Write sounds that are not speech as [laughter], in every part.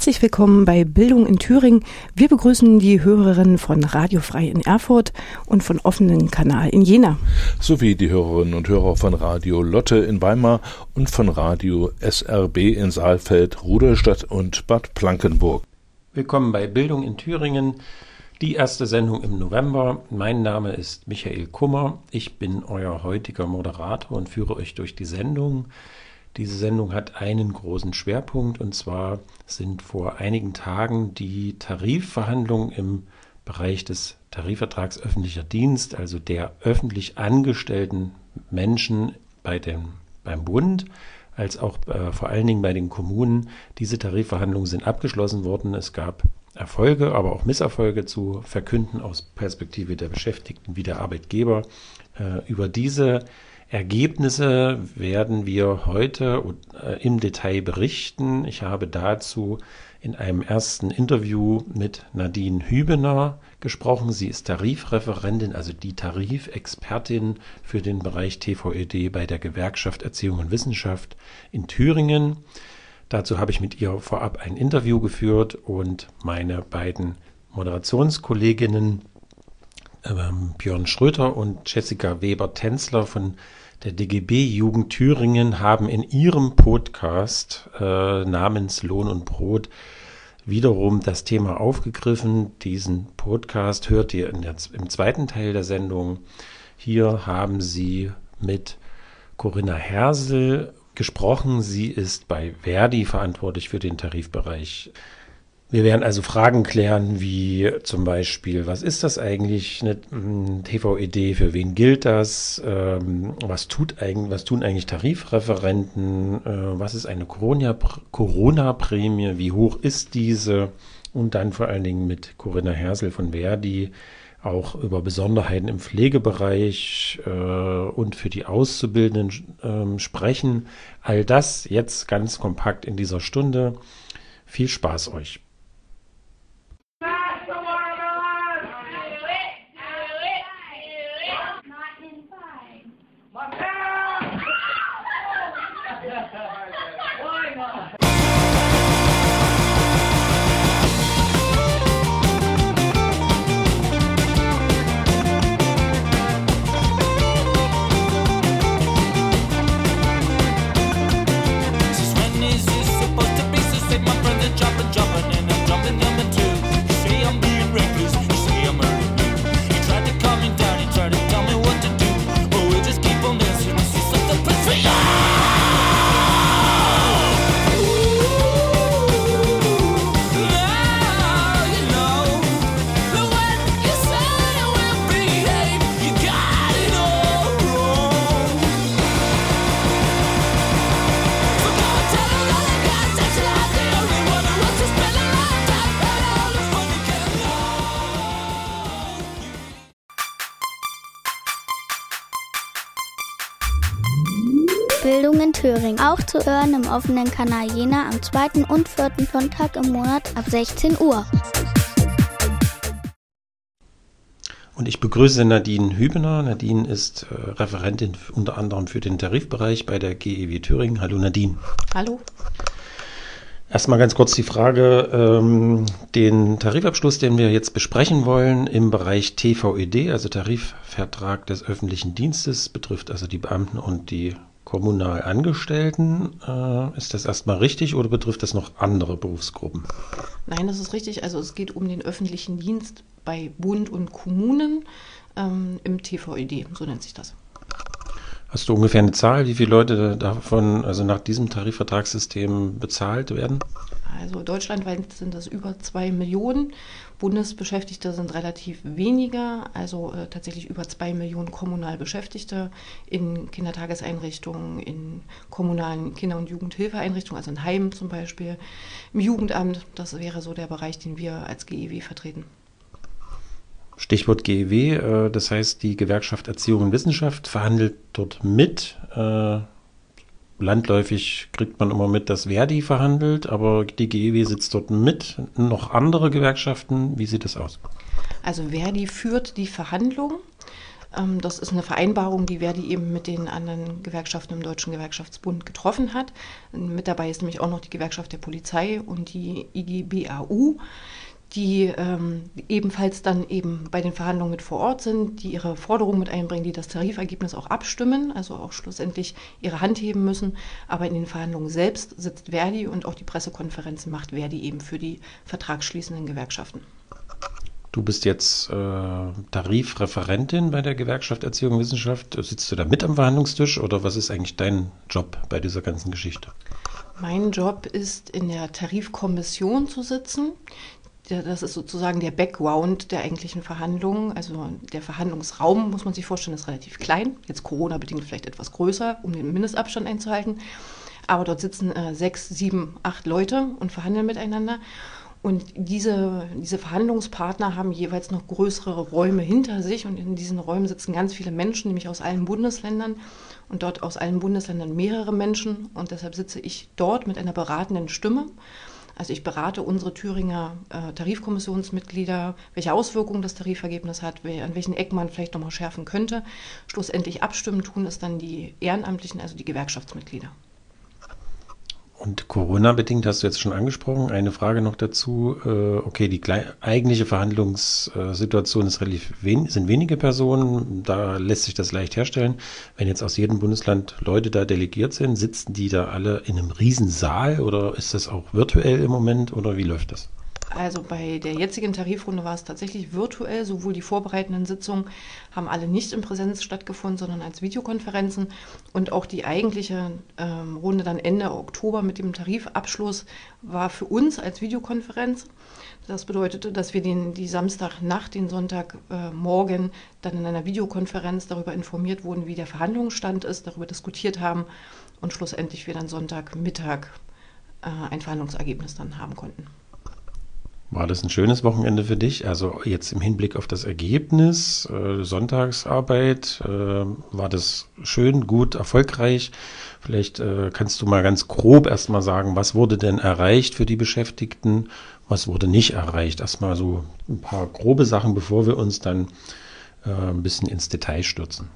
Herzlich willkommen bei Bildung in Thüringen. Wir begrüßen die Hörerinnen von Radio Frei in Erfurt und von offenen Kanal in Jena. Sowie die Hörerinnen und Hörer von Radio Lotte in Weimar und von Radio SRB in Saalfeld, Rudolstadt und Bad Plankenburg. Willkommen bei Bildung in Thüringen, die erste Sendung im November. Mein Name ist Michael Kummer. Ich bin euer heutiger Moderator und führe euch durch die Sendung. Diese Sendung hat einen großen Schwerpunkt und zwar sind vor einigen Tagen die Tarifverhandlungen im Bereich des Tarifvertrags öffentlicher Dienst, also der öffentlich angestellten Menschen bei dem, beim Bund, als auch äh, vor allen Dingen bei den Kommunen. Diese Tarifverhandlungen sind abgeschlossen worden. Es gab Erfolge, aber auch Misserfolge zu verkünden aus Perspektive der Beschäftigten wie der Arbeitgeber. Äh, über diese Ergebnisse werden wir heute äh, im Detail berichten. Ich habe dazu in einem ersten Interview mit Nadine Hübener gesprochen. Sie ist Tarifreferentin, also die Tarifexpertin für den Bereich TVED bei der Gewerkschaft Erziehung und Wissenschaft in Thüringen. Dazu habe ich mit ihr vorab ein Interview geführt und meine beiden Moderationskolleginnen ähm, Björn Schröter und Jessica Weber-Tänzler von der DGB Jugend Thüringen haben in ihrem Podcast äh, namens Lohn und Brot wiederum das Thema aufgegriffen. Diesen Podcast hört ihr der, im zweiten Teil der Sendung. Hier haben sie mit Corinna Hersel gesprochen. Sie ist bei Verdi verantwortlich für den Tarifbereich. Wir werden also Fragen klären, wie zum Beispiel, was ist das eigentlich, eine hm, TVED, für wen gilt das, ähm, was, tut eigentlich, was tun eigentlich Tarifreferenten, äh, was ist eine Corona-Prämie, wie hoch ist diese und dann vor allen Dingen mit Corinna Hersel von Verdi auch über Besonderheiten im Pflegebereich äh, und für die Auszubildenden äh, sprechen. All das jetzt ganz kompakt in dieser Stunde. Viel Spaß euch. Thüringen. Auch zu hören im offenen Kanal Jena am zweiten und vierten Sonntag im Monat ab 16 Uhr. Und ich begrüße Nadine Hübener. Nadine ist äh, Referentin unter anderem für den Tarifbereich bei der GEW Thüringen. Hallo Nadine. Hallo. Erstmal ganz kurz die Frage, ähm, den Tarifabschluss, den wir jetzt besprechen wollen im Bereich TVED, also Tarifvertrag des öffentlichen Dienstes, betrifft also die Beamten und die kommunal Angestellten. Äh, ist das erstmal richtig oder betrifft das noch andere Berufsgruppen? Nein, das ist richtig. Also es geht um den öffentlichen Dienst bei Bund und Kommunen ähm, im TVED, so nennt sich das. Hast du ungefähr eine Zahl, wie viele Leute davon, also nach diesem Tarifvertragssystem bezahlt werden? Also deutschlandweit sind das über zwei Millionen. Bundesbeschäftigte sind relativ weniger, also äh, tatsächlich über zwei Millionen kommunal Beschäftigte in Kindertageseinrichtungen, in kommunalen Kinder- und Jugendhilfeeinrichtungen, also in Heimen zum Beispiel, im Jugendamt. Das wäre so der Bereich, den wir als GEW vertreten. Stichwort GEW, äh, das heißt, die Gewerkschaft Erziehung und Wissenschaft verhandelt dort mit. Äh, landläufig kriegt man immer mit, dass Verdi verhandelt, aber die GEW sitzt dort mit. Noch andere Gewerkschaften, wie sieht das aus? Also Verdi führt die Verhandlungen. Ähm, das ist eine Vereinbarung, die Verdi eben mit den anderen Gewerkschaften im Deutschen Gewerkschaftsbund getroffen hat. Mit dabei ist nämlich auch noch die Gewerkschaft der Polizei und die IGBAU die ähm, ebenfalls dann eben bei den Verhandlungen mit vor Ort sind, die ihre Forderungen mit einbringen, die das Tarifergebnis auch abstimmen, also auch schlussendlich ihre Hand heben müssen. Aber in den Verhandlungen selbst sitzt Verdi und auch die Pressekonferenzen macht Verdi eben für die vertragsschließenden Gewerkschaften. Du bist jetzt äh, Tarifreferentin bei der Gewerkschaft Erziehung und Wissenschaft. Sitzt du da mit am Verhandlungstisch oder was ist eigentlich dein Job bei dieser ganzen Geschichte? Mein Job ist, in der Tarifkommission zu sitzen. Das ist sozusagen der Background der eigentlichen Verhandlungen. Also der Verhandlungsraum, muss man sich vorstellen, ist relativ klein. Jetzt Corona-bedingt vielleicht etwas größer, um den Mindestabstand einzuhalten. Aber dort sitzen äh, sechs, sieben, acht Leute und verhandeln miteinander. Und diese, diese Verhandlungspartner haben jeweils noch größere Räume hinter sich. Und in diesen Räumen sitzen ganz viele Menschen, nämlich aus allen Bundesländern. Und dort aus allen Bundesländern mehrere Menschen. Und deshalb sitze ich dort mit einer beratenden Stimme also ich berate unsere Thüringer äh, Tarifkommissionsmitglieder, welche Auswirkungen das Tarifergebnis hat, an welchen Ecken man vielleicht nochmal schärfen könnte. Schlussendlich abstimmen tun es dann die Ehrenamtlichen, also die Gewerkschaftsmitglieder. Und Corona-bedingt hast du jetzt schon angesprochen. Eine Frage noch dazu. Äh, okay, die eigentliche Verhandlungssituation ist relativ wen sind wenige Personen. Da lässt sich das leicht herstellen. Wenn jetzt aus jedem Bundesland Leute da delegiert sind, sitzen die da alle in einem Riesensaal oder ist das auch virtuell im Moment oder wie läuft das? Also bei der jetzigen Tarifrunde war es tatsächlich virtuell. Sowohl die vorbereitenden Sitzungen haben alle nicht in Präsenz stattgefunden, sondern als Videokonferenzen. Und auch die eigentliche ähm, Runde dann Ende Oktober mit dem Tarifabschluss war für uns als Videokonferenz. Das bedeutete, dass wir den, die Samstagnacht, den Sonntagmorgen äh, dann in einer Videokonferenz darüber informiert wurden, wie der Verhandlungsstand ist, darüber diskutiert haben und schlussendlich wir dann Sonntagmittag äh, ein Verhandlungsergebnis dann haben konnten. War das ein schönes Wochenende für dich? Also jetzt im Hinblick auf das Ergebnis, äh, Sonntagsarbeit, äh, war das schön, gut, erfolgreich? Vielleicht äh, kannst du mal ganz grob erstmal sagen, was wurde denn erreicht für die Beschäftigten, was wurde nicht erreicht? Erstmal so ein paar grobe Sachen, bevor wir uns dann äh, ein bisschen ins Detail stürzen.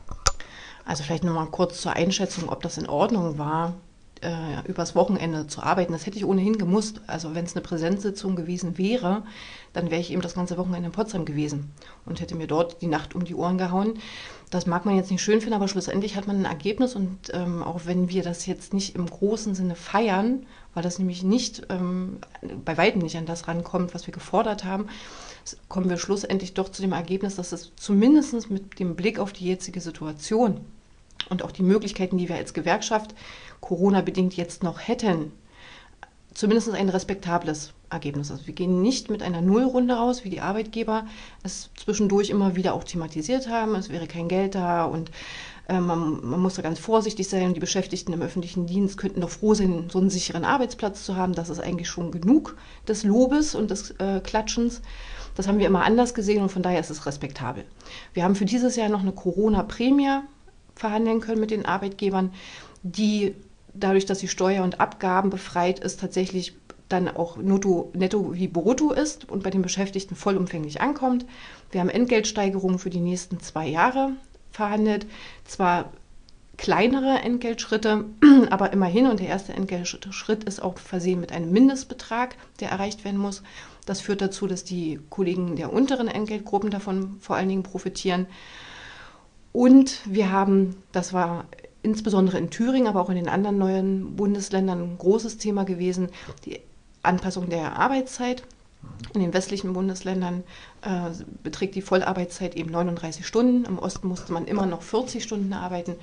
Also vielleicht nochmal kurz zur Einschätzung, ob das in Ordnung war äh, übers Wochenende zu arbeiten. Das hätte ich ohnehin gemusst. Also wenn es eine Präsenzsitzung gewesen wäre, dann wäre ich eben das ganze Wochenende in Potsdam gewesen und hätte mir dort die Nacht um die Ohren gehauen. Das mag man jetzt nicht schön finden, aber schlussendlich hat man ein Ergebnis und ähm, auch wenn wir das jetzt nicht im großen Sinne feiern, weil das nämlich nicht ähm, bei weitem nicht an das rankommt, was wir gefordert haben, kommen wir schlussendlich doch zu dem Ergebnis, dass es zumindest mit dem Blick auf die jetzige Situation und auch die Möglichkeiten, die wir als Gewerkschaft Corona-bedingt jetzt noch hätten, zumindest ein respektables Ergebnis. Also wir gehen nicht mit einer Nullrunde raus, wie die Arbeitgeber es zwischendurch immer wieder auch thematisiert haben. Es wäre kein Geld da und äh, man, man, muss da ganz vorsichtig sein. Die Beschäftigten im öffentlichen Dienst könnten doch froh sein, so einen sicheren Arbeitsplatz zu haben. Das ist eigentlich schon genug des Lobes und des äh, Klatschens. Das haben wir immer anders gesehen und von daher ist es respektabel. Wir haben für dieses Jahr noch eine Corona-Prämie verhandeln können mit den Arbeitgebern, die dadurch, dass sie Steuer und Abgaben befreit ist, tatsächlich dann auch netto, netto wie brutto ist und bei den Beschäftigten vollumfänglich ankommt. Wir haben Entgeltsteigerungen für die nächsten zwei Jahre verhandelt. Zwar kleinere Entgeltschritte, [clears throat] aber immerhin und der erste Entgeltschritt ist auch versehen mit einem Mindestbetrag, der erreicht werden muss. Das führt dazu, dass die Kollegen der unteren Entgeltgruppen davon vor allen Dingen profitieren. Und wir haben, das war insbesondere in Thüringen, aber auch in den anderen neuen Bundesländern ein großes Thema gewesen, die Anpassung der Arbeitszeit. In den westlichen Bundesländern äh, beträgt die Vollarbeitszeit eben 39 Stunden. Im Osten musste man immer noch 40 Stunden arbeiten.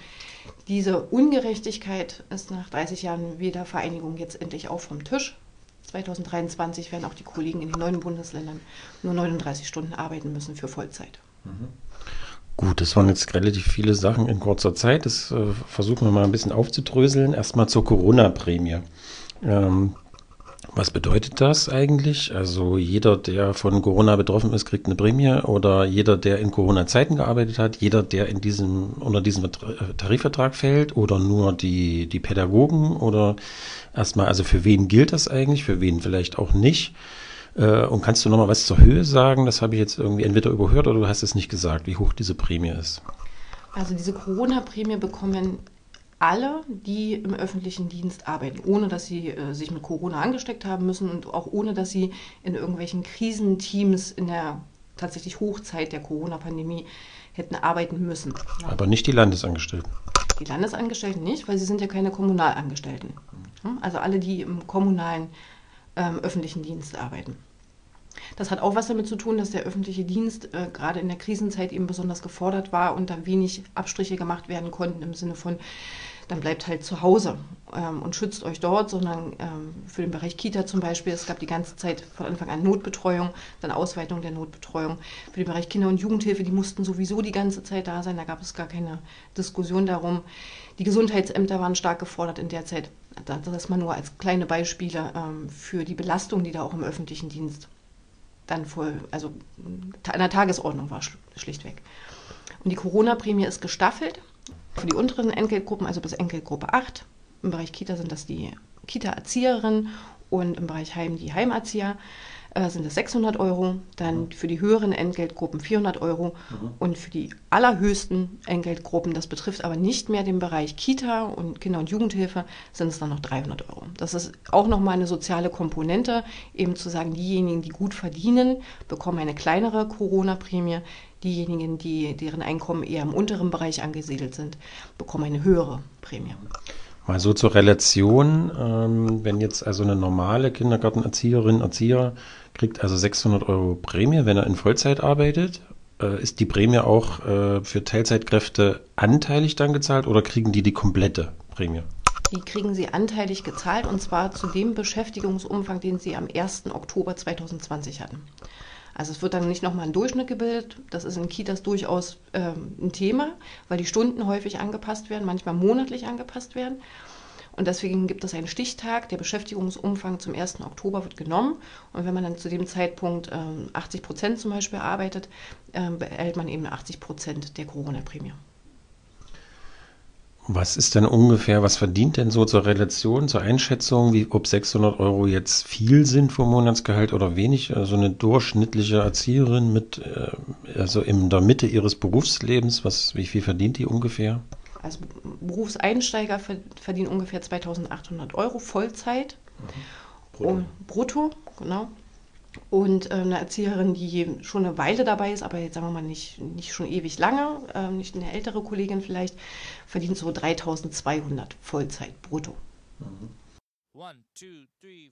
Diese Ungerechtigkeit ist nach 30 Jahren Wiedervereinigung jetzt endlich auch vom Tisch. 2023 werden auch die Kollegen in den neuen Bundesländern nur 39 Stunden arbeiten müssen für Vollzeit. Mhm. Gut, das waren jetzt relativ viele Sachen in kurzer Zeit. Das äh, versuchen wir mal ein bisschen aufzudröseln. Erstmal zur Corona-Prämie. Ähm, Was bedeutet das eigentlich? Also jeder, der von Corona betroffen ist, kriegt eine Prämie oder jeder, der in Corona-Zeiten gearbeitet hat, jeder, der in diesem, unter diesem Tarifvertrag fällt oder nur die, die Pädagogen oder erstmal, also für wen gilt das eigentlich, für wen vielleicht auch nicht? Äh, und kannst du nochmal was zur Höhe sagen? Das habe ich jetzt irgendwie entweder überhört oder du hast es nicht gesagt, wie hoch diese Prämie ist. Also diese Corona-Prämie bekommen alle, die im öffentlichen Dienst arbeiten, ohne dass sie äh, sich mit Corona angesteckt haben müssen und auch ohne dass sie in irgendwelchen Krisenteams in der tatsächlich Hochzeit der Corona-Pandemie hätten arbeiten müssen. Aber nicht die Landesangestellten. Die Landesangestellten nicht, weil sie sind ja keine Kommunalangestellten. Also alle, die im kommunalen ähm, öffentlichen Dienst arbeiten. Das hat auch was damit zu tun, dass der öffentliche Dienst äh, gerade in der Krisenzeit eben besonders gefordert war und da wenig Abstriche gemacht werden konnten im Sinne von, dann bleibt halt zu Hause ähm, und schützt euch dort, sondern ähm, für den Bereich Kita zum Beispiel, es gab die ganze Zeit von Anfang an Notbetreuung, dann Ausweitung der Notbetreuung. Für den Bereich Kinder- und Jugendhilfe, die mussten sowieso die ganze Zeit da sein, da gab es gar keine Diskussion darum. Die Gesundheitsämter waren stark gefordert in der Zeit. Das ist mal nur als kleine Beispiele ähm, für die Belastung, die da auch im öffentlichen Dienst dann voll, also an der Tagesordnung war schlichtweg. Und die Corona-Prämie ist gestaffelt. Für die unteren Entgeltgruppen, also bis Entgeltgruppe 8, im Bereich Kita sind das die Kita-Erzieherinnen und im Bereich Heim die Heimerzieher äh, sind es 600 Euro, dann mhm. für die höheren Entgeltgruppen 400 Euro mhm. und für die allerhöchsten Entgeltgruppen, das betrifft aber nicht mehr den Bereich Kita und Kinder- und Jugendhilfe, sind es dann noch 300 Euro. Das ist auch nochmal eine soziale Komponente, eben zu sagen, diejenigen, die gut verdienen, bekommen eine kleinere Corona-Prämie, diejenigen, die, deren Einkommen eher im unteren Bereich angesiedelt sind, bekommen eine höhere Prämie. Mal so zur Relation, ähm, wenn jetzt also eine normale Kindergartenerzieherin, Erzieher kriegt also 600 Euro Prämie, wenn er in Vollzeit arbeitet, äh, ist die Prämie auch äh, für Teilzeitkräfte anteilig dann gezahlt oder kriegen die die komplette Prämie? Die kriegen sie anteilig gezahlt und zwar zu dem Beschäftigungsumfang, den sie am 1. Oktober 2020 hatten. Also es wird dann nicht nochmal ein Durchschnitt gebildet. Das ist in Kitas durchaus ähm, ein Thema, weil die Stunden häufig angepasst werden, manchmal monatlich angepasst werden. Und deswegen gibt es einen Stichtag. Der Beschäftigungsumfang zum 1. Oktober wird genommen. Und wenn man dann zu dem Zeitpunkt ähm, 80 Prozent zum Beispiel arbeitet, ähm, erhält man eben 80 Prozent der Corona-Prämie. Was ist denn ungefähr, was verdient denn so zur Relation, zur Einschätzung, wie ob 600 Euro jetzt viel sind vom Monatsgehalt oder wenig? Also eine durchschnittliche Erzieherin mit, äh, also in der Mitte ihres Berufslebens, was, wie viel verdient die ungefähr? Also Berufseinsteiger verdienen ungefähr 2800 Euro Vollzeit. Mhm. Brutto. brutto, genau. Und äh, eine Erzieherin, die schon eine Weile dabei ist, aber jetzt sagen wir mal nicht, nicht schon ewig lange, äh, nicht eine ältere Kollegin vielleicht, verdient so 3200 Vollzeit brutto. Mhm. One, two, three,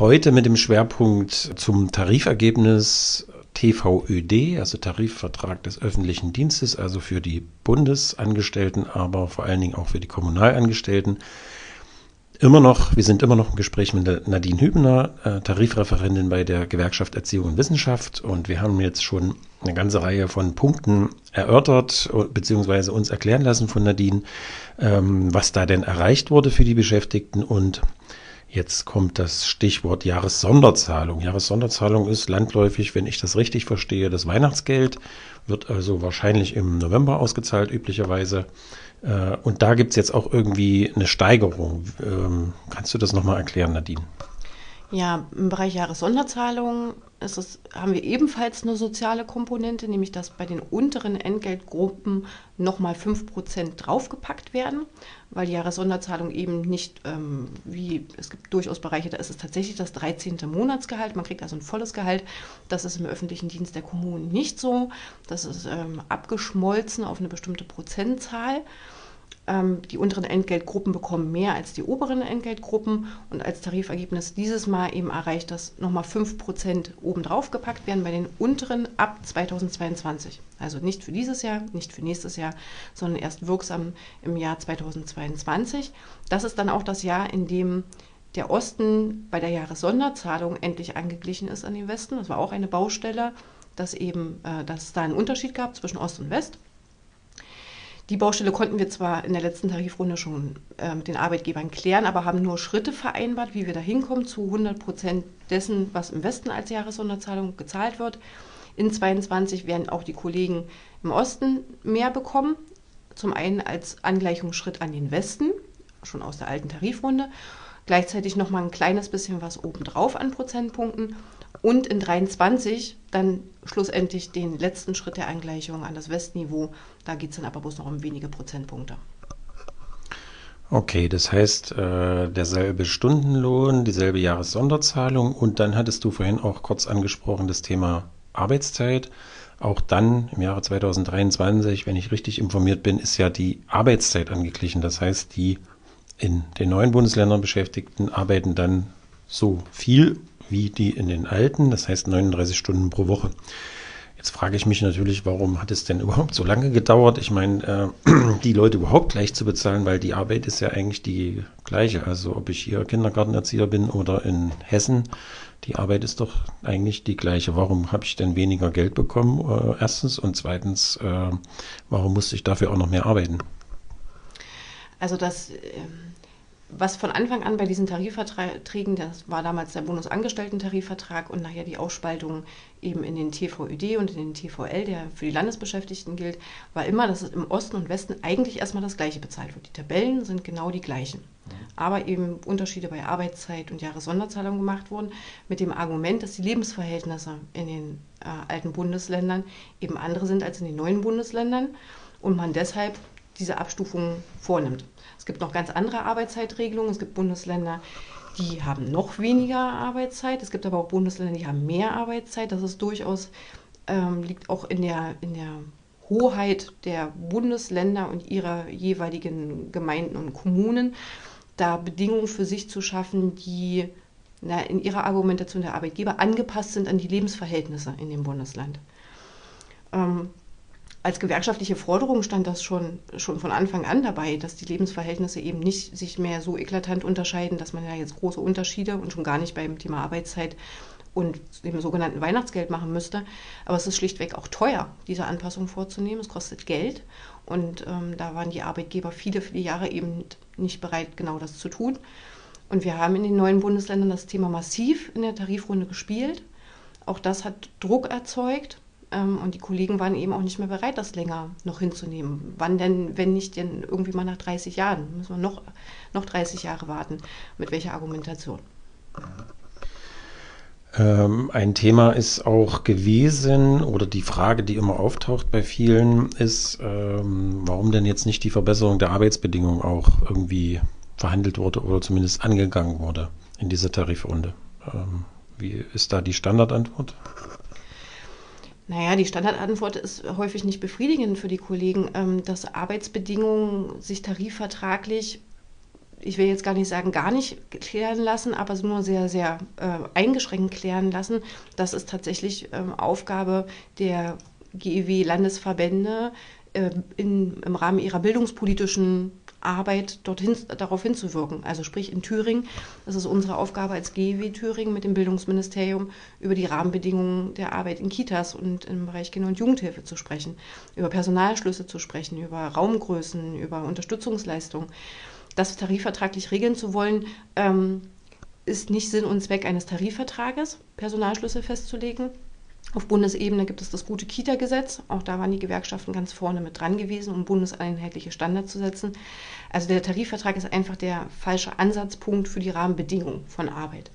heute mit dem Schwerpunkt zum Tarifergebnis TVÖD, also Tarifvertrag des öffentlichen Dienstes, also für die Bundesangestellten, aber vor allen Dingen auch für die Kommunalangestellten. Immer noch, wir sind immer noch im Gespräch mit Nadine Hübner, äh, Tarifreferentin bei der Gewerkschaft Erziehung und Wissenschaft. Und wir haben jetzt schon eine ganze Reihe von Punkten erörtert, beziehungsweise uns erklären lassen von Nadine, ähm, was da denn erreicht wurde für die Beschäftigten und Jetzt kommt das Stichwort Jahressonderzahlung. Jahressonderzahlung ist landläufig, wenn ich das richtig verstehe, das Weihnachtsgeld, wird also wahrscheinlich im November ausgezahlt, üblicherweise. Äh, und da gibt es jetzt auch irgendwie eine Steigerung. Ähm, kannst du das nochmal erklären, Nadine? Ja, im Bereich Jahressonderzahlung ist es, haben wir ebenfalls eine soziale Komponente, nämlich dass bei den unteren Entgeltgruppen nochmal 5% draufgepackt werden, weil die Jahressonderzahlung eben nicht, ähm, wie es gibt durchaus Bereiche, da ist es tatsächlich das 13. Monatsgehalt, man kriegt also ein volles Gehalt. Das ist im öffentlichen Dienst der Kommunen nicht so. Das ist ähm, abgeschmolzen auf eine bestimmte Prozentzahl. Ähm, die unteren Entgeltgruppen bekommen mehr als die oberen Entgeltgruppen und als Tarifergebnis dieses Mal eben erreicht, dass nochmal 5% obendrauf gepackt werden bei den unteren ab 2022. Also nicht für dieses Jahr, nicht für nächstes Jahr, sondern erst wirksam im Jahr 2022. Das ist dann auch das Jahr, in dem der Osten bei der Jahressonderzahlung endlich angeglichen ist an den Westen. Das war auch eine Baustelle, dass eben, äh, dass es da einen Unterschied gab zwischen Ost und West. Die Baustelle konnten wir zwar in der letzten Tarifrunde schon äh, mit den Arbeitgebern klären, aber haben nur Schritte vereinbart, wie wir da hinkommen zu 100 Prozent dessen, was im Westen als Jahressonderzahlung gezahlt wird. In 22 werden auch die Kollegen im Osten mehr bekommen. Zum einen als Angleichungsschritt an den Westen, schon aus der alten Tarifrunde. Gleichzeitig nochmal ein kleines bisschen was obendrauf an Prozentpunkten und in 23 dann schlussendlich den letzten Schritt der Angleichung an das Westniveau. Da geht es dann aber bloß noch um wenige Prozentpunkte. Okay, das heißt, äh, derselbe Stundenlohn, dieselbe Jahressonderzahlung und dann hattest du vorhin auch kurz angesprochen das Thema Arbeitszeit. Auch dann im Jahre 2023, wenn ich richtig informiert bin, ist ja die Arbeitszeit angeglichen. Das heißt, die in den neuen Bundesländern Beschäftigten arbeiten dann so viel wie die in den alten, das heißt 39 Stunden pro Woche. Jetzt frage ich mich natürlich, warum hat es denn [laughs] überhaupt so lange gedauert? Ich meine, äh, [clears throat] die Leute überhaupt gleich zu bezahlen, weil die Arbeit ist ja eigentlich die gleiche. Also ob ich hier Kindergartenerzieher bin oder in Hessen, die Arbeit ist doch eigentlich die gleiche. Warum habe ich denn weniger Geld bekommen? Äh, erstens und zweitens, äh, warum musste ich dafür auch noch mehr arbeiten? Also das ähm, was von Anfang an bei diesen Tarifverträgen, das war damals der Bundesangestellten-Tarifvertrag und nachher die Ausspaltung eben in den TVÖD und in den TVL, der für die Landesbeschäftigten gilt, war immer, dass es im Osten und Westen eigentlich erstmal das Gleiche bezahlt wird. Die Tabellen sind genau die gleichen. Aber eben Unterschiede bei Arbeitszeit und Jahressonderzahlung gemacht wurden, mit dem Argument, dass die Lebensverhältnisse in den äh, alten Bundesländern eben andere sind als in den neuen Bundesländern und man deshalb diese Abstufung vornimmt. Es gibt noch ganz andere Arbeitszeitregelungen. Es gibt Bundesländer, die haben noch weniger Arbeitszeit. Es gibt aber auch Bundesländer, die haben mehr Arbeitszeit. Das ist durchaus, ähm, liegt auch in der, in der Hoheit der Bundesländer und ihrer jeweiligen Gemeinden und Kommunen, da Bedingungen für sich zu schaffen, die na, in ihrer Argumentation der Arbeitgeber angepasst sind an die Lebensverhältnisse in dem Bundesland. Ähm, als gewerkschaftliche Forderung stand das schon, schon von Anfang an dabei, dass die Lebensverhältnisse eben nicht sich mehr so eklatant unterscheiden, dass man ja jetzt große Unterschiede und schon gar nicht beim Thema Arbeitszeit und dem sogenannten Weihnachtsgeld machen müsste. Aber es ist schlichtweg auch teuer, diese Anpassung vorzunehmen. Es kostet Geld und ähm, da waren die Arbeitgeber viele, viele Jahre eben nicht bereit, genau das zu tun. Und wir haben in den neuen Bundesländern das Thema massiv in der Tarifrunde gespielt. Auch das hat Druck erzeugt ähm, und die Kollegen waren eben auch nicht mehr bereit, das länger noch hinzunehmen. Wann denn, wenn nicht denn irgendwie mal nach 30 Jahren? Müssen wir noch, noch 30 Jahre warten. Mit welcher Argumentation? Ähm, ein Thema ist auch gewesen, oder die Frage, die immer auftaucht bei vielen, ist, ähm, warum denn jetzt nicht die Verbesserung der Arbeitsbedingungen auch irgendwie verhandelt wurde oder zumindest angegangen wurde in dieser Tarifrunde. Ähm, wie ist da die Standardantwort? Naja, die Standardantwort ist häufig nicht befriedigend für die Kollegen, ähm, dass Arbeitsbedingungen sich tarifvertraglich ich will jetzt gar nicht sagen, gar nicht klären lassen, aber nur sehr, sehr äh, eingeschränkt klären lassen. Das ist tatsächlich ähm, Aufgabe der GEW-Landesverbände äh, in, im Rahmen ihrer bildungspolitischen Arbeit dorthin, darauf hinzuwirken. Also sprich in Thüringen, das ist unsere Aufgabe als GEW Thüringen mit dem Bildungsministerium, über die Rahmenbedingungen der Arbeit in Kitas und im Bereich Kinder- und Jugendhilfe zu sprechen, über Personalschlüsse zu sprechen, über Raumgrößen, über Unterstützungsleistungen das tarifvertraglich regeln zu wollen, ähm, ist nicht Sinn und Zweck eines Tarifvertrages, Personalschlüssel festzulegen. Auf Bundesebene gibt es das gute Kita-Gesetz. Auch da waren die Gewerkschaften ganz vorne mit dran gewesen, um bundeseinheitliche Standards zu setzen. Also der Tarifvertrag ist einfach der falsche Ansatzpunkt für die Rahmenbedingungen von Arbeit.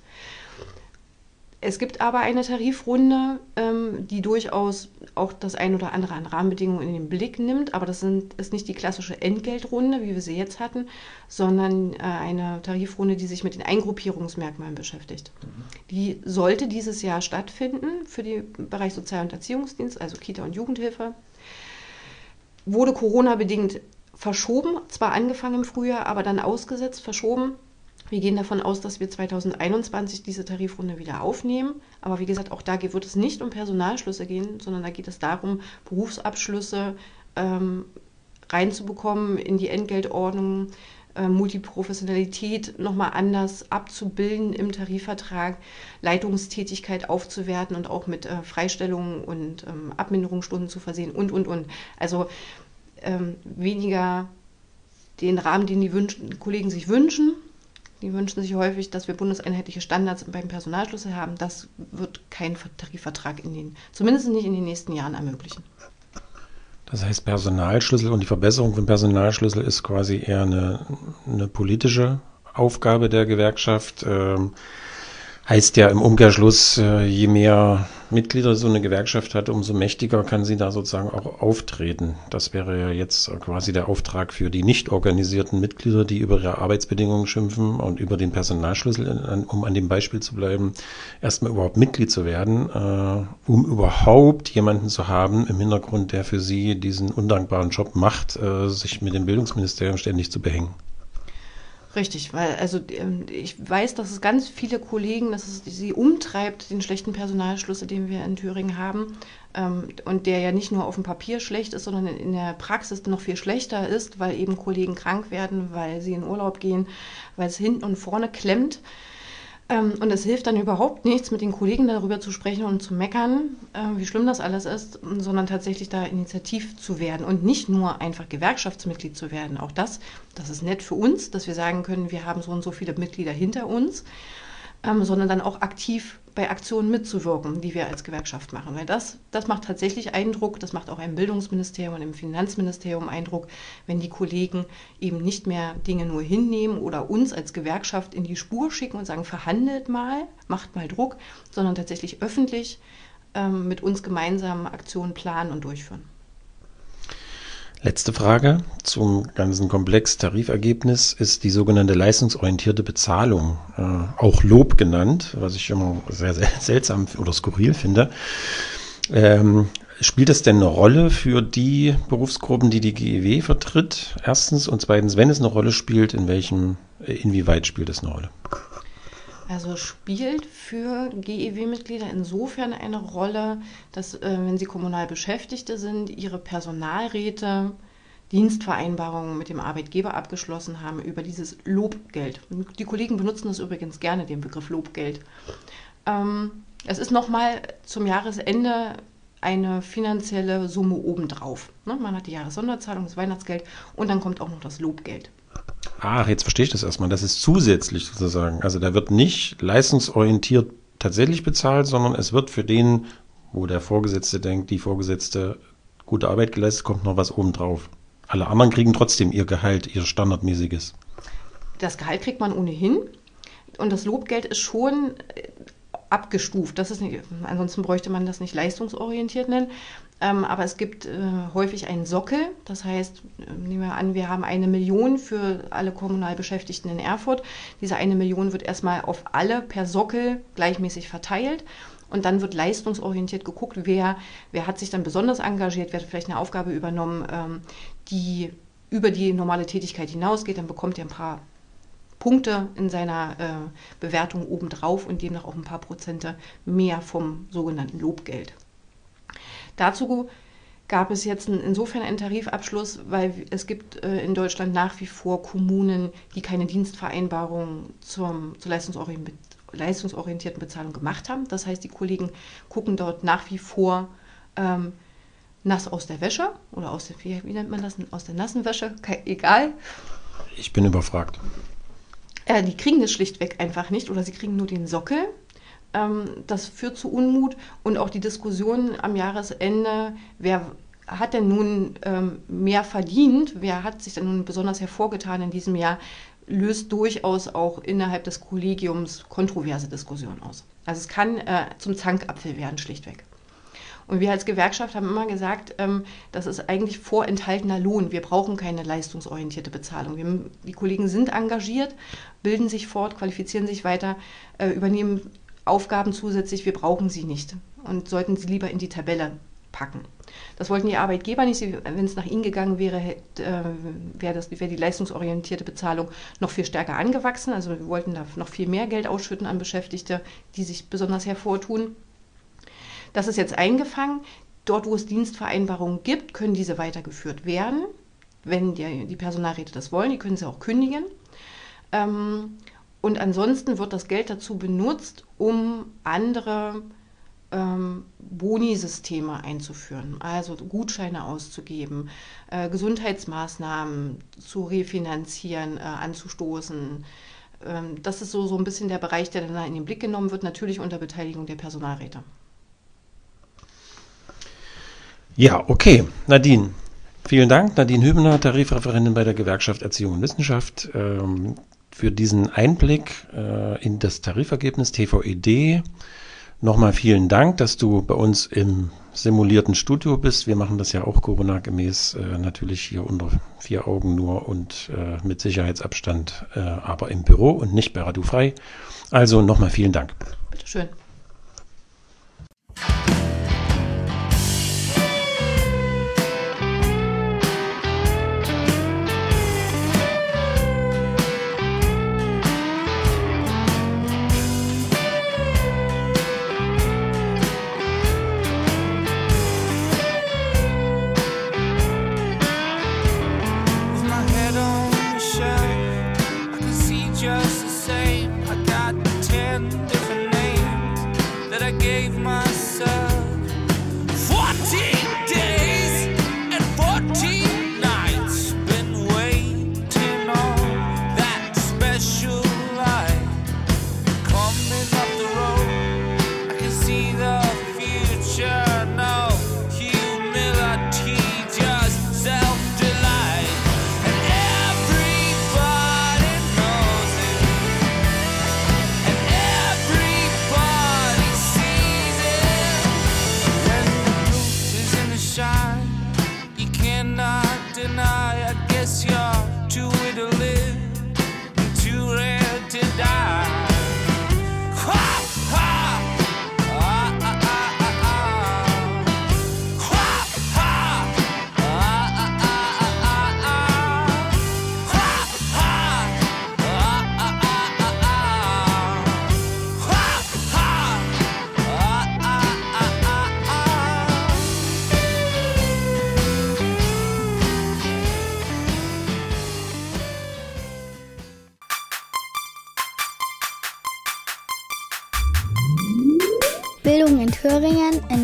Es gibt aber eine Tarifrunde, ähm, die durchaus auch das ein oder andere an Rahmenbedingungen in den Blick nimmt, aber das sind, ist nicht die klassische Entgeltrunde, wie wir sie jetzt hatten, sondern äh, eine Tarifrunde, die sich mit den Eingruppierungsmerkmalen beschäftigt. Mhm. Die sollte dieses Jahr stattfinden für den Bereich Sozial- und Erziehungsdienst, also Kita und Jugendhilfe. Wurde Corona-bedingt verschoben, zwar angefangen im Frühjahr, aber dann ausgesetzt, verschoben wir gehen davon aus, dass wir 2021 diese Tarifrunde wieder aufnehmen. Aber wie gesagt, auch da wird es nicht um Personalschlüsse gehen, sondern da geht es darum, Berufsabschlüsse ähm, reinzubekommen in die Entgeltordnung, äh, Multiprofessionalität nochmal anders abzubilden im Tarifvertrag, Leitungstätigkeit aufzuwerten und auch mit äh, Freistellungen und ähm, Abminderungsstunden zu versehen und, und, und. Also ähm, weniger den Rahmen, den die Wünschen, Kollegen sich wünschen, die wünschen sich häufig, dass wir bundeseinheitliche Standards beim Personalschlüssel haben. Das wird kein Tarifvertrag in den, zumindest nicht in den nächsten Jahren ermöglichen. Das heißt, Personalschlüssel und die Verbesserung von Personalschlüssel ist quasi eher eine, eine politische Aufgabe der Gewerkschaft. Ähm, heißt ja im Umkehrschluss, äh, je mehr Mitglieder so eine Gewerkschaft hat, umso mächtiger kann sie da sozusagen auch auftreten. Das wäre ja jetzt quasi der Auftrag für die nicht organisierten Mitglieder, die über ihre Arbeitsbedingungen schimpfen und über den Personalschlüssel, um an dem Beispiel zu bleiben, erstmal überhaupt Mitglied zu werden, äh, um überhaupt jemanden zu haben im Hintergrund, der für sie diesen undankbaren Job macht, äh, sich mit dem Bildungsministerium ständig zu behängen. Richtig, weil also ähm, ich weiß, dass es ganz viele Kollegen, dass es sie umtreibt, den schlechten Personalschlüssel, den wir in Thüringen haben, ähm, und der ja nicht nur auf dem Papier schlecht ist, sondern in der Praxis noch viel schlechter ist, weil eben Kollegen krank werden, weil sie in Urlaub gehen, weil es hinten und vorne klemmt. Ähm, und es hilft dann überhaupt nichts, mit den Kollegen darüber zu sprechen und zu meckern, äh, wie schlimm das alles ist, sondern tatsächlich da initiativ zu werden und nicht nur einfach Gewerkschaftsmitglied zu werden. Auch das, das ist nett für uns, dass wir sagen können, wir haben so und so viele Mitglieder hinter uns ähm, sondern dann auch aktiv bei Aktionen mitzuwirken, die wir als Gewerkschaft machen. Weil das, das macht tatsächlich Eindruck, das macht auch im Bildungsministerium und im Finanzministerium Eindruck, wenn die Kollegen eben nicht mehr Dinge nur hinnehmen oder uns als Gewerkschaft in die Spur schicken und sagen, verhandelt mal, macht mal Druck, sondern tatsächlich öffentlich ähm, mit uns gemeinsam Aktionen planen und durchführen. Letzte Frage zum ganzen Komplex Tarifergebnis ist die sogenannte leistungsorientierte Bezahlung, äh, auch Lob genannt, was ich immer sehr, sehr [laughs] seltsam oder skurril finde. Ähm, spielt das denn eine Rolle für die Berufsgruppen, die die GEW vertritt? Erstens und zweitens, wenn es eine Rolle spielt, in welchem, inwieweit spielt es eine Rolle? Also spielt für GEW-Mitglieder insofern eine Rolle, dass, äh, wenn sie kommunal Beschäftigte sind, ihre Personalräte Dienstvereinbarungen mit dem Arbeitgeber abgeschlossen haben über dieses Lobgeld. Die Kollegen benutzen das übrigens gerne, den Begriff Lobgeld. Ähm, es ist nochmal zum Jahresende eine finanzielle Summe obendrauf. Ne? Man hat die Jahressonderzahlung, das Weihnachtsgeld und dann kommt auch noch das Lobgeld. Ach, jetzt verstehe ich das erstmal. Das ist zusätzlich sozusagen. Also da wird nicht leistungsorientiert tatsächlich bezahlt, sondern es wird für den, wo der Vorgesetzte denkt, die Vorgesetzte gute Arbeit geleistet, kommt noch was obendrauf. Alle anderen kriegen trotzdem ihr Gehalt, ihr standardmäßiges. Das Gehalt kriegt man ohnehin. Und das Lobgeld ist schon abgestuft. Das ist nicht, ansonsten bräuchte man das nicht leistungsorientiert nennen. Ähm, aber es gibt äh, häufig einen Sockel. Das heißt, äh, nehmen wir an, wir haben eine Million für alle kommunal Beschäftigten in Erfurt. Diese eine Million wird erstmal auf alle per Sockel gleichmäßig verteilt. Und dann wird leistungsorientiert geguckt, wer, wer hat sich dann besonders engagiert, wer hat vielleicht eine Aufgabe übernommen, ähm, die über die normale Tätigkeit hinausgeht. Dann bekommt er ein paar Punkte in seiner äh, Bewertung obendrauf und demnach auch ein paar Prozente mehr vom sogenannten Lobgeld. Dazu gab es jetzt insofern einen Tarifabschluss, weil es gibt äh, in Deutschland nach wie vor Kommunen, die keine Dienstvereinbarung zum, zur leistungsorientierten Bezahlung gemacht haben. Das heißt, die Kollegen gucken dort nach wie vor ähm, nass aus der Wäsche oder aus der, wie, nennt man das, aus der nassen Wäsche, egal. Ich bin überfragt. Äh, die kriegen das schlichtweg einfach nicht oder sie kriegen nur den Sockel das führt zu Unmut und auch die Diskussion am Jahresende, wer hat denn nun ähm, mehr verdient, wer hat sich denn nun besonders hervorgetan in diesem Jahr, löst durchaus auch innerhalb des Kollegiums kontroverse Diskussionen aus. Also es kann äh, zum Zankapfel werden, schlichtweg. Und wir als Gewerkschaft haben immer gesagt, ähm, das ist eigentlich vorenthaltener Lohn. Wir brauchen keine leistungsorientierte Bezahlung. Wir, die Kollegen sind engagiert, bilden sich fort, qualifizieren sich weiter, äh, übernehmen Aufgaben zusätzlich, wir brauchen sie nicht und sollten sie lieber in die Tabelle packen. Das wollten die Arbeitgeber nicht. Wenn es nach ihnen gegangen wäre, äh, wäre wär die leistungsorientierte Bezahlung noch viel stärker angewachsen. Also wir wollten da noch viel mehr Geld ausschütten an Beschäftigte, die sich besonders hervortun. Das ist jetzt eingefangen. Dort, wo es Dienstvereinbarungen gibt, können diese weitergeführt werden, wenn die, die Personalräte das wollen. Die können sie auch kündigen. Ähm, und ansonsten wird das Geld dazu benutzt, um andere ähm, Boni-Systeme einzuführen, also Gutscheine auszugeben, äh, Gesundheitsmaßnahmen zu refinanzieren, äh, anzustoßen. Ähm, das ist so, so ein bisschen der Bereich, der dann in den Blick genommen wird, natürlich unter Beteiligung der Personalräte. Ja, okay. Nadine, vielen Dank. Nadine Hübner, Tarifreferentin bei der Gewerkschaft Erziehung und Wissenschaft. Ähm, für diesen Einblick äh, in das Tarifergebnis TVED. Nochmal vielen Dank, dass du bei uns im simulierten Studio bist. Wir machen das ja auch Corona-gemäß äh, natürlich hier unter vier Augen nur und äh, mit Sicherheitsabstand, äh, aber im Büro und nicht bei Radio Frei. Also nochmal vielen Dank. Bitteschön.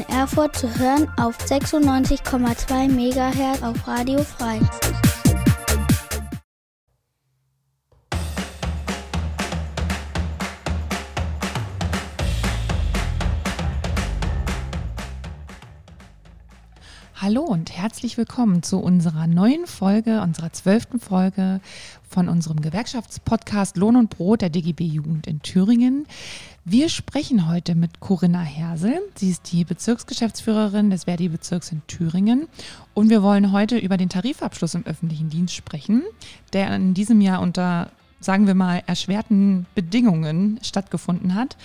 Erfurt zu hören auf 96,2 MHz auf Radio Frei. Hallo und herzlich willkommen zu unserer neuen Folge, unserer zwölften Folge von unserem Gewerkschaftspodcast Lohn und Brot der DGB Jugend in Thüringen. Wir sprechen heute mit Corinna Hersel. Sie ist die Bezirksgeschäftsführerin des Verdi-Bezirks in Thüringen. Und wir wollen heute über den Tarifabschluss im öffentlichen Dienst sprechen, der in diesem Jahr unter, sagen wir mal, erschwerten Bedingungen stattgefunden hat.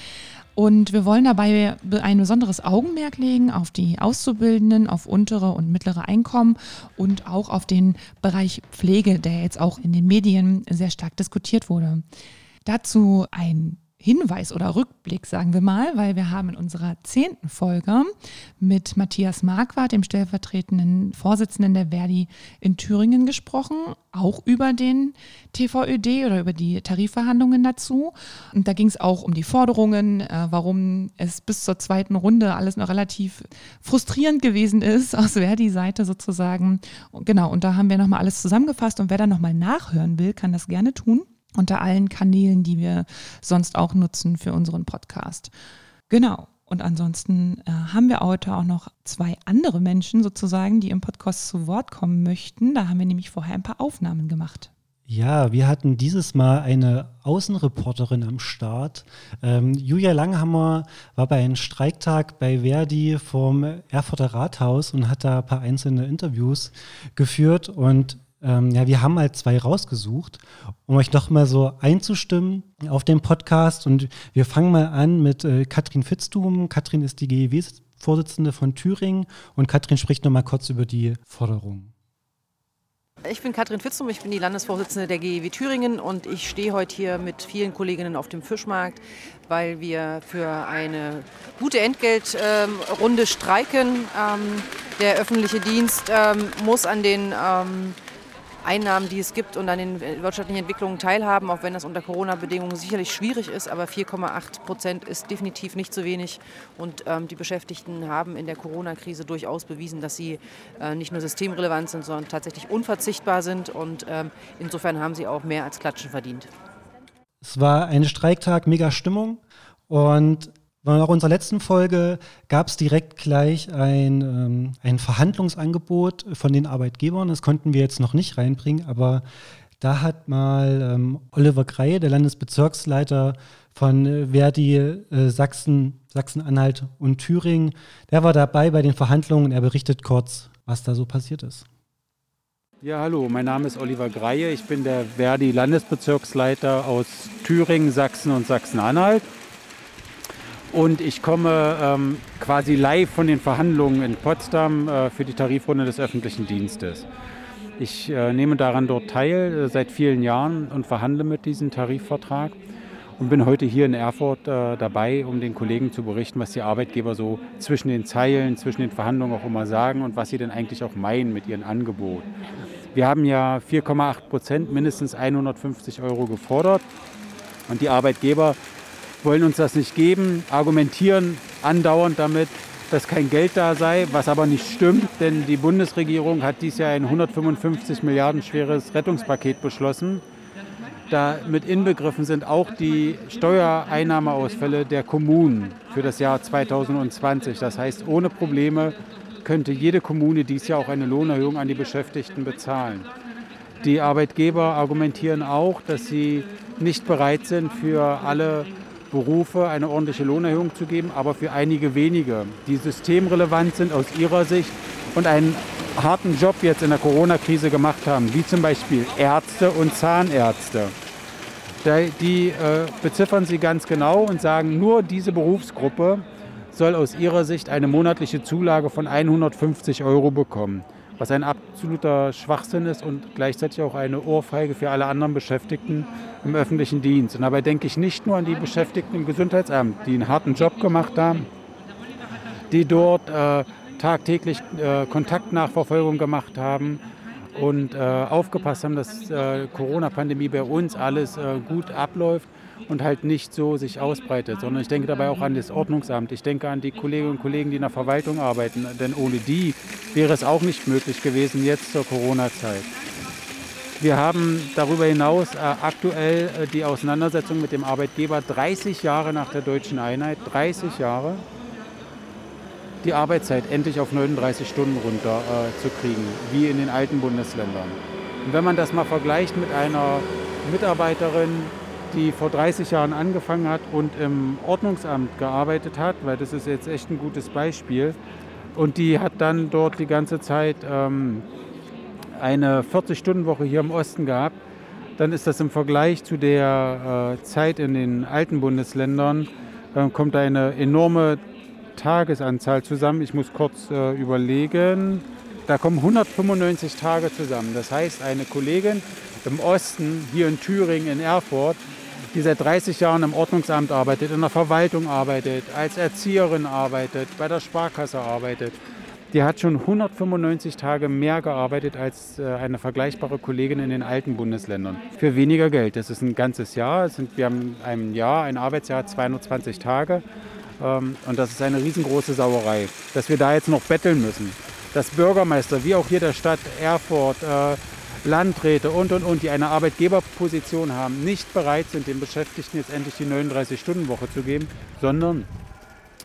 Und wir wollen dabei ein besonderes Augenmerk legen auf die Auszubildenden, auf untere und mittlere Einkommen und auch auf den Bereich Pflege, der jetzt auch in den Medien sehr stark diskutiert wurde. Dazu ein Hinweis oder Rückblick, sagen wir mal, weil wir haben in unserer zehnten Folge mit Matthias Marquardt, dem stellvertretenden Vorsitzenden der Verdi in Thüringen, gesprochen, auch über den TVÖD oder über die Tarifverhandlungen dazu. Und da ging es auch um die Forderungen, äh, warum es bis zur zweiten Runde alles noch relativ frustrierend gewesen ist, aus Verdi-Seite sozusagen. Genau, und da haben wir nochmal alles zusammengefasst und wer da nochmal nachhören will, kann das gerne tun unter allen Kanälen, die wir sonst auch nutzen für unseren Podcast. Genau. Und ansonsten äh, haben wir heute auch noch zwei andere Menschen sozusagen, die im Podcast zu Wort kommen möchten. Da haben wir nämlich vorher ein paar Aufnahmen gemacht. Ja, wir hatten dieses Mal eine Außenreporterin am Start. Ähm, Julia Langhammer war bei einem Streiktag bei Verdi vom Erfurter Rathaus und hat da ein paar einzelne Interviews geführt. Und ähm, ja, wir haben halt zwei rausgesucht, um euch noch mal so einzustimmen auf den Podcast. Und wir fangen mal an mit äh, Katrin Fitztum. Katrin ist die GEW-Vorsitzende von Thüringen und Katrin spricht noch mal kurz über die Forderungen. Ich bin Katrin Fitzum, ich bin die Landesvorsitzende der GEW Thüringen und ich stehe heute hier mit vielen Kolleginnen auf dem Fischmarkt, weil wir für eine gute Entgeltrunde streiken. Ähm, der öffentliche Dienst ähm, muss an den ähm, Einnahmen, die es gibt und an den wirtschaftlichen Entwicklungen teilhaben, auch wenn das unter Corona-Bedingungen sicherlich schwierig ist. Aber 4,8 Prozent ist definitiv nicht zu wenig. Und ähm, die Beschäftigten haben in der Corona-Krise durchaus bewiesen, dass sie äh, nicht nur systemrelevant sind, sondern tatsächlich unverzichtbar sind. Und ähm, insofern haben sie auch mehr als Klatschen verdient. Es war ein Streiktag, mega Stimmung. Und nach unserer letzten Folge gab es direkt gleich ein, ähm, ein Verhandlungsangebot von den Arbeitgebern. Das konnten wir jetzt noch nicht reinbringen, aber da hat mal ähm, Oliver Greie, der Landesbezirksleiter von äh, Verdi äh, Sachsen, Sachsen-Anhalt und Thüringen, der war dabei bei den Verhandlungen er berichtet kurz, was da so passiert ist. Ja, hallo, mein Name ist Oliver Greie. Ich bin der Verdi Landesbezirksleiter aus Thüringen, Sachsen und Sachsen-Anhalt. Und ich komme ähm, quasi live von den Verhandlungen in Potsdam äh, für die Tarifrunde des öffentlichen Dienstes. Ich äh, nehme daran dort teil äh, seit vielen Jahren und verhandle mit diesem Tarifvertrag und bin heute hier in Erfurt äh, dabei, um den Kollegen zu berichten, was die Arbeitgeber so zwischen den Zeilen, zwischen den Verhandlungen auch immer sagen und was sie denn eigentlich auch meinen mit ihrem Angebot. Wir haben ja 4,8 Prozent, mindestens 150 Euro gefordert und die Arbeitgeber wollen uns das nicht geben, argumentieren andauernd damit, dass kein Geld da sei, was aber nicht stimmt, denn die Bundesregierung hat dieses Jahr ein 155 Milliarden schweres Rettungspaket beschlossen. Damit inbegriffen sind auch die Steuereinnahmeausfälle der Kommunen für das Jahr 2020. Das heißt, ohne Probleme könnte jede Kommune dieses Jahr auch eine Lohnerhöhung an die Beschäftigten bezahlen. Die Arbeitgeber argumentieren auch, dass sie nicht bereit sind, für alle Berufe eine ordentliche Lohnerhöhung zu geben, aber für einige wenige, die systemrelevant sind aus ihrer Sicht und einen harten Job jetzt in der Corona-Krise gemacht haben, wie zum Beispiel Ärzte und Zahnärzte. Die äh, beziffern sie ganz genau und sagen, nur diese Berufsgruppe soll aus ihrer Sicht eine monatliche Zulage von 150 Euro bekommen was ein absoluter Schwachsinn ist und gleichzeitig auch eine Ohrfeige für alle anderen Beschäftigten im öffentlichen Dienst. Und dabei denke ich nicht nur an die Beschäftigten im Gesundheitsamt, die einen harten Job gemacht haben, die dort äh, tagtäglich äh, Kontaktnachverfolgung gemacht haben und äh, aufgepasst haben, dass äh, Corona-Pandemie bei uns alles äh, gut abläuft und halt nicht so sich ausbreitet, sondern ich denke dabei auch an das Ordnungsamt. Ich denke an die Kolleginnen und Kollegen, die in der Verwaltung arbeiten, denn ohne die wäre es auch nicht möglich gewesen jetzt zur Corona-Zeit. Wir haben darüber hinaus äh, aktuell äh, die Auseinandersetzung mit dem Arbeitgeber 30 Jahre nach der deutschen Einheit, 30 Jahre. die Arbeitszeit endlich auf 39 Stunden runter äh, zu kriegen, wie in den alten Bundesländern. Und wenn man das mal vergleicht mit einer Mitarbeiterin, die vor 30 Jahren angefangen hat und im Ordnungsamt gearbeitet hat, weil das ist jetzt echt ein gutes Beispiel, und die hat dann dort die ganze Zeit ähm, eine 40-Stunden-Woche hier im Osten gehabt, dann ist das im Vergleich zu der äh, Zeit in den alten Bundesländern, äh, kommt eine enorme Tagesanzahl zusammen. Ich muss kurz äh, überlegen. Da kommen 195 Tage zusammen. Das heißt, eine Kollegin im Osten, hier in Thüringen, in Erfurt, die seit 30 Jahren im Ordnungsamt arbeitet, in der Verwaltung arbeitet, als Erzieherin arbeitet, bei der Sparkasse arbeitet, die hat schon 195 Tage mehr gearbeitet als äh, eine vergleichbare Kollegin in den alten Bundesländern. Für weniger Geld. Das ist ein ganzes Jahr. Wir haben ein Jahr, ein Arbeitsjahr, 220 Tage. Ähm, und das ist eine riesengroße Sauerei, dass wir da jetzt noch betteln müssen. Dass Bürgermeister, wie auch hier der Stadt Erfurt, äh, Landräte und, und, und, die eine Arbeitgeberposition haben, nicht bereit sind, den Beschäftigten jetzt endlich die 39-Stunden-Woche zu geben, sondern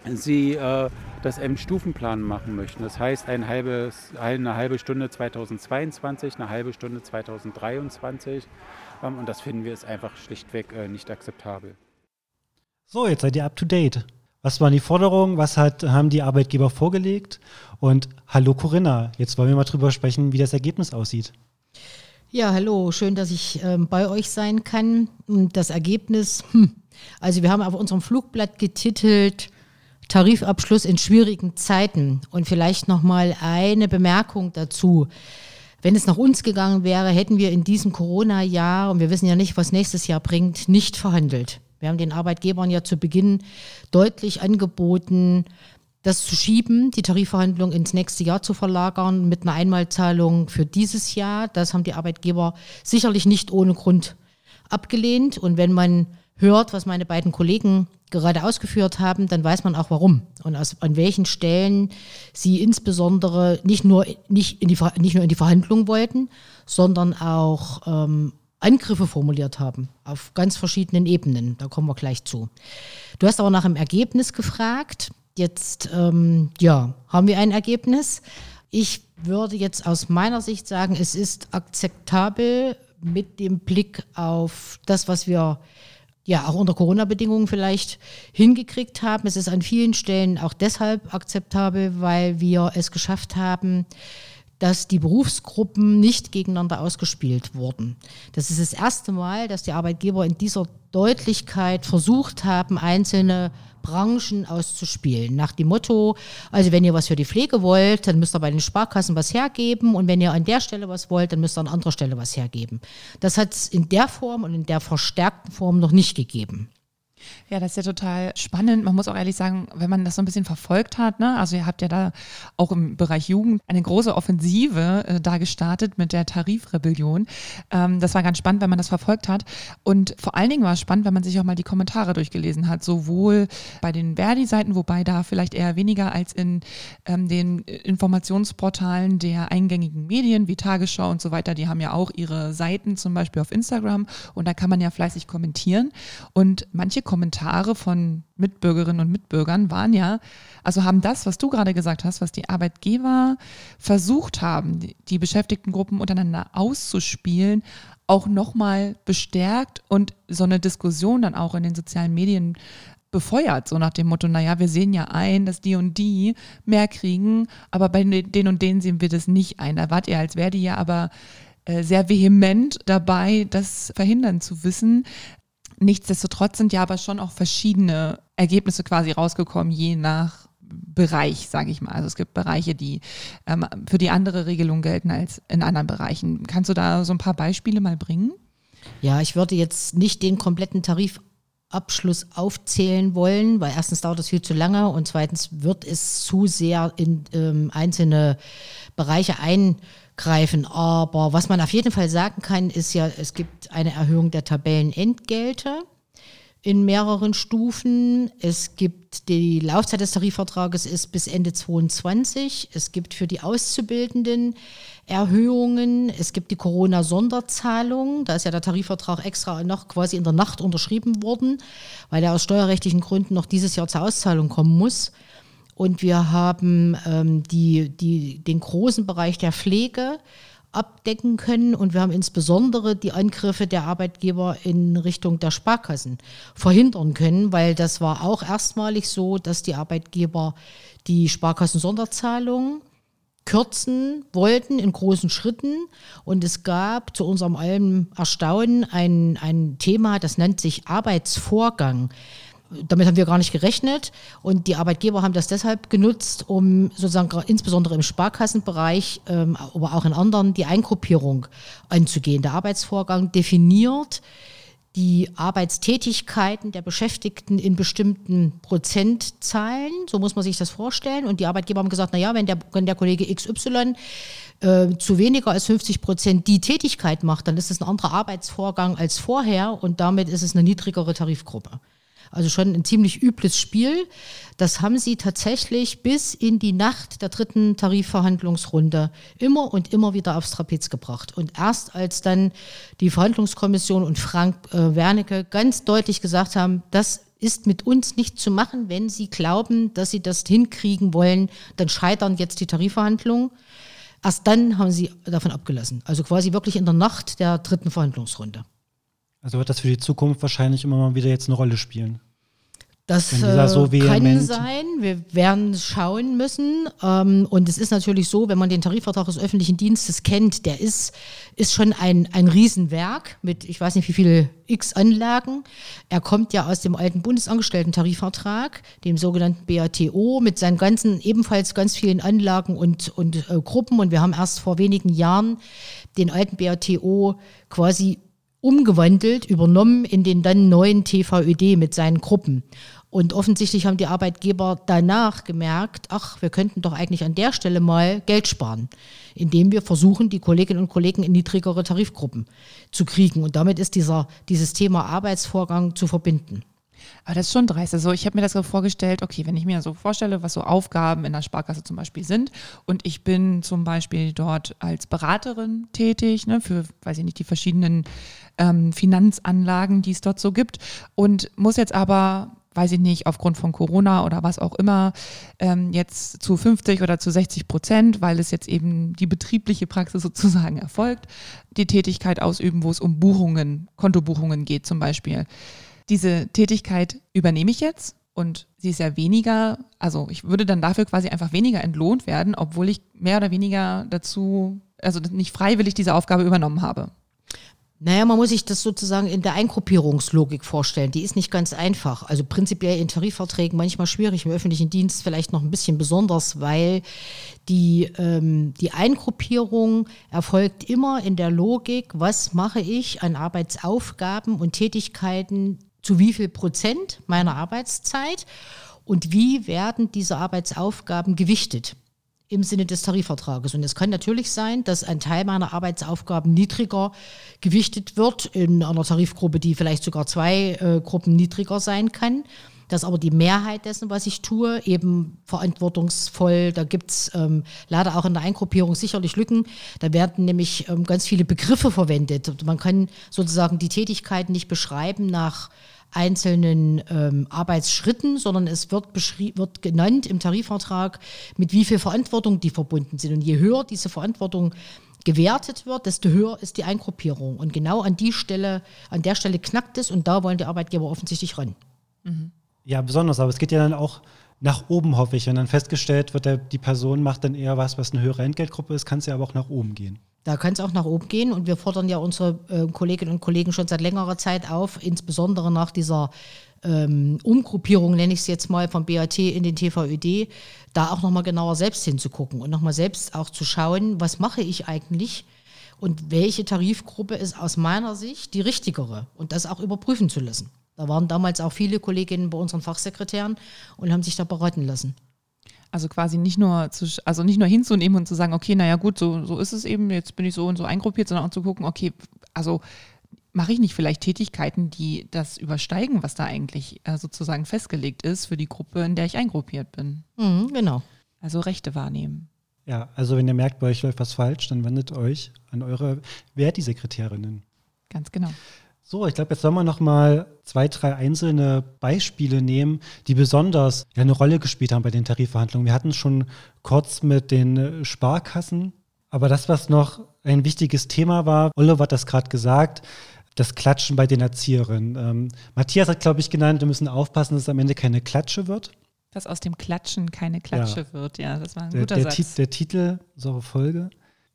sie äh, das im Stufenplan machen möchten. Das heißt, ein halbes, eine halbe Stunde 2022, eine halbe Stunde 2023. Ähm, und das finden wir ist einfach schlichtweg äh, nicht akzeptabel. So, jetzt seid ihr up to date. Was waren die Forderungen? Was hat, haben die Arbeitgeber vorgelegt? Und hallo Corinna, jetzt wollen wir mal drüber sprechen, wie das Ergebnis aussieht. Ja, hallo, schön, dass ich ähm, bei euch sein kann. Und das Ergebnis, hm, also wir haben auf unserem Flugblatt getitelt, Tarifabschluss in schwierigen Zeiten. Und vielleicht nochmal eine Bemerkung dazu. Wenn es nach uns gegangen wäre, hätten wir in diesem Corona-Jahr, und wir wissen ja nicht, was nächstes Jahr bringt, nicht verhandelt. Wir haben den Arbeitgebern ja zu Beginn deutlich angeboten, das zu schieben, die Tarifverhandlung ins nächste Jahr zu verlagern mit einer Einmalzahlung für dieses Jahr. Das haben die Arbeitgeber sicherlich nicht ohne Grund abgelehnt. Und wenn man hört, was meine beiden Kollegen gerade ausgeführt haben, dann weiß man auch warum und aus, an welchen Stellen sie insbesondere nicht nur, nicht, in die, nicht nur in die Verhandlungen wollten, sondern auch ähm, Angriffe formuliert haben auf ganz verschiedenen Ebenen. Da kommen wir gleich zu. Du hast aber nach dem Ergebnis gefragt. Jetzt, ähm, ja, haben wir ein Ergebnis. Ich würde jetzt aus meiner Sicht sagen, es ist akzeptabel mit dem Blick auf das, was wir ja auch unter Corona-Bedingungen vielleicht hingekriegt haben. Es ist an vielen Stellen auch deshalb akzeptabel, weil wir es geschafft haben, dass die Berufsgruppen nicht gegeneinander ausgespielt wurden. Das ist das erste Mal, dass die Arbeitgeber in dieser Deutlichkeit versucht haben, einzelne Branchen auszuspielen. Nach dem Motto, also wenn ihr was für die Pflege wollt, dann müsst ihr bei den Sparkassen was hergeben und wenn ihr an der Stelle was wollt, dann müsst ihr an anderer Stelle was hergeben. Das hat es in der Form und in der verstärkten Form noch nicht gegeben. Ja, das ist ja total spannend. Man muss auch ehrlich sagen, wenn man das so ein bisschen verfolgt hat, ne, also ihr habt ja da auch im Bereich Jugend eine große Offensive äh, da gestartet mit der Tarifrebellion. Ähm, das war ganz spannend, wenn man das verfolgt hat. Und vor allen Dingen war es spannend, wenn man sich auch mal die Kommentare durchgelesen hat, sowohl bei den Verdi-Seiten, wobei da vielleicht eher weniger als in ähm, den Informationsportalen der eingängigen Medien wie Tagesschau und so weiter. Die haben ja auch ihre Seiten zum Beispiel auf Instagram und da kann man ja fleißig kommentieren. Und manche Kommentare von Mitbürgerinnen und Mitbürgern waren ja, also haben das, was du gerade gesagt hast, was die Arbeitgeber versucht haben, die, Beschäftigtengruppen untereinander auszuspielen, auch nochmal bestärkt und so eine Diskussion dann auch in den sozialen Medien befeuert, so nach dem Motto, naja, wir sehen ja ein, dass die und die mehr kriegen, aber bei den und denen sehen wir das nicht ein. Da wart ihr als Verdi ja aber äh, sehr vehement dabei, das verhindern zu wissen. Nichtsdestotrotz sind ja aber schon auch verschiedene Ergebnisse quasi rausgekommen, je nach Bereich, sage ich mal. Also es gibt Bereiche, die ähm, für die andere Regelung gelten als in anderen Bereichen. Kannst du da so ein paar Beispiele mal bringen? Ja, ich würde jetzt nicht den kompletten Tarifabschluss aufzählen wollen, weil erstens dauert es viel zu lange und zweitens wird es zu sehr in ähm, einzelne Bereiche ein greifen. Aber was man auf jeden Fall sagen kann, ist ja, es gibt eine Erhöhung der Tabellenentgelte in mehreren Stufen. Es gibt die Laufzeit des Tarifvertrages ist bis Ende 22. Es gibt für die Auszubildenden Erhöhungen. Es gibt die Corona-Sonderzahlung. Da ist ja der Tarifvertrag extra noch quasi in der Nacht unterschrieben worden, weil er aus steuerrechtlichen Gründen noch dieses Jahr zur Auszahlung kommen muss. Und wir haben ähm, die, die, den großen Bereich der Pflege abdecken können und wir haben insbesondere die Angriffe der Arbeitgeber in Richtung der Sparkassen verhindern können, weil das war auch erstmalig so, dass die Arbeitgeber die Sparkassen-Sonderzahlungen kürzen wollten in großen Schritten. Und es gab zu unserem allem Erstaunen ein, ein Thema, das nennt sich Arbeitsvorgang. Damit haben wir gar nicht gerechnet. Und die Arbeitgeber haben das deshalb genutzt, um sozusagen insbesondere im Sparkassenbereich, ähm, aber auch in anderen, die Eingruppierung anzugehen. Der Arbeitsvorgang definiert die Arbeitstätigkeiten der Beschäftigten in bestimmten Prozentzahlen. So muss man sich das vorstellen. Und die Arbeitgeber haben gesagt, naja, wenn der, wenn der Kollege XY äh, zu weniger als 50 Prozent die Tätigkeit macht, dann ist es ein anderer Arbeitsvorgang als vorher und damit ist es eine niedrigere Tarifgruppe. Also schon ein ziemlich übles Spiel. Das haben sie tatsächlich bis in die Nacht der dritten Tarifverhandlungsrunde immer und immer wieder aufs Trapez gebracht. Und erst als dann die Verhandlungskommission und Frank äh, Wernicke ganz deutlich gesagt haben, das ist mit uns nicht zu machen, wenn sie glauben, dass sie das hinkriegen wollen, dann scheitern jetzt die Tarifverhandlungen. Erst dann haben sie davon abgelassen. Also quasi wirklich in der Nacht der dritten Verhandlungsrunde. Also wird das für die Zukunft wahrscheinlich immer mal wieder jetzt eine Rolle spielen. Das äh, so kann sein. Wir werden schauen müssen. Ähm, und es ist natürlich so, wenn man den Tarifvertrag des öffentlichen Dienstes kennt, der ist, ist schon ein, ein Riesenwerk mit, ich weiß nicht wie viele x Anlagen. Er kommt ja aus dem alten Bundesangestellten-Tarifvertrag, dem sogenannten BATO, mit seinen ganzen, ebenfalls ganz vielen Anlagen und, und äh, Gruppen. Und wir haben erst vor wenigen Jahren den alten BATO quasi umgewandelt, übernommen in den dann neuen TVÖD mit seinen Gruppen. Und offensichtlich haben die Arbeitgeber danach gemerkt, ach, wir könnten doch eigentlich an der Stelle mal Geld sparen, indem wir versuchen, die Kolleginnen und Kollegen in niedrigere Tarifgruppen zu kriegen. Und damit ist dieser, dieses Thema Arbeitsvorgang zu verbinden. Aber das ist schon dreist. Also ich habe mir das so vorgestellt, okay, wenn ich mir so vorstelle, was so Aufgaben in der Sparkasse zum Beispiel sind und ich bin zum Beispiel dort als Beraterin tätig, ne, für, weiß ich nicht, die verschiedenen ähm, Finanzanlagen, die es dort so gibt und muss jetzt aber weiß ich nicht, aufgrund von Corona oder was auch immer, ähm, jetzt zu 50 oder zu 60 Prozent, weil es jetzt eben die betriebliche Praxis [laughs] sozusagen erfolgt, die Tätigkeit ausüben, wo es um Buchungen, Kontobuchungen geht zum Beispiel diese Tätigkeit übernehme ich jetzt und sie ist ja weniger, also ich würde dann dafür quasi einfach weniger entlohnt werden, obwohl ich mehr oder weniger dazu, also nicht freiwillig diese Aufgabe übernommen habe. Naja, man muss sich das sozusagen in der Eingruppierungslogik vorstellen. Die ist nicht ganz einfach. Also prinzipiell in Tarifverträgen manchmal schwierig, im öffentlichen Dienst vielleicht noch ein bisschen besonders, weil die, ähm, die Eingruppierung erfolgt immer in der Logik, was mache ich an Arbeitsaufgaben und Tätigkeiten zu wie viel Prozent meiner Arbeitszeit und wie werden diese Arbeitsaufgaben gewichtet im Sinne des Tarifvertrages. Und es kann natürlich sein, dass ein Teil meiner Arbeitsaufgaben niedriger gewichtet wird in einer Tarifgruppe, die vielleicht sogar zwei äh, Gruppen niedriger sein kann. Dass aber die Mehrheit dessen, was ich tue, eben verantwortungsvoll, da gibt es ähm, leider auch in der Eingruppierung sicherlich Lücken. Da werden nämlich ähm, ganz viele Begriffe verwendet. Man kann sozusagen die Tätigkeiten nicht beschreiben nach einzelnen ähm, Arbeitsschritten, sondern es wird, wird genannt im Tarifvertrag, mit wie viel Verantwortung die verbunden sind. Und je höher diese Verantwortung gewertet wird, desto höher ist die Eingruppierung. Und genau an die Stelle, an der Stelle knackt es und da wollen die Arbeitgeber offensichtlich ran. Mhm. Ja, besonders, aber es geht ja dann auch nach oben, hoffe ich. Wenn dann festgestellt wird, der, die Person macht dann eher was, was eine höhere Entgeltgruppe ist, kann es ja aber auch nach oben gehen. Da kann es auch nach oben gehen und wir fordern ja unsere äh, Kolleginnen und Kollegen schon seit längerer Zeit auf, insbesondere nach dieser ähm, Umgruppierung, nenne ich es jetzt mal, vom BAT in den TVÖD, da auch nochmal genauer selbst hinzugucken und nochmal selbst auch zu schauen, was mache ich eigentlich und welche Tarifgruppe ist aus meiner Sicht die richtigere und das auch überprüfen zu lassen. Da waren damals auch viele Kolleginnen bei unseren Fachsekretären und haben sich da beraten lassen. Also quasi nicht nur zu, also nicht nur hinzunehmen und zu sagen, okay, naja gut, so, so ist es eben, jetzt bin ich so und so eingruppiert, sondern auch zu gucken, okay, also mache ich nicht vielleicht Tätigkeiten, die das übersteigen, was da eigentlich äh, sozusagen festgelegt ist für die Gruppe, in der ich eingruppiert bin. Mhm, genau. Also Rechte wahrnehmen. Ja, also wenn ihr merkt, bei euch läuft was falsch, dann wendet euch an eure Verdi-Sekretärinnen. Ganz genau. So, ich glaube, jetzt sollen wir noch mal zwei, drei einzelne Beispiele nehmen, die besonders ja, eine Rolle gespielt haben bei den Tarifverhandlungen. Wir hatten es schon kurz mit den Sparkassen, aber das, was noch ein wichtiges Thema war, Oliver hat das gerade gesagt, das Klatschen bei den Erzieherinnen. Ähm, Matthias hat, glaube ich, genannt, wir müssen aufpassen, dass es am Ende keine Klatsche wird. Dass aus dem Klatschen keine Klatsche Ja. wird, ja, das war ein Der, guter der, Satz. Tit- der Titel unserer Folge.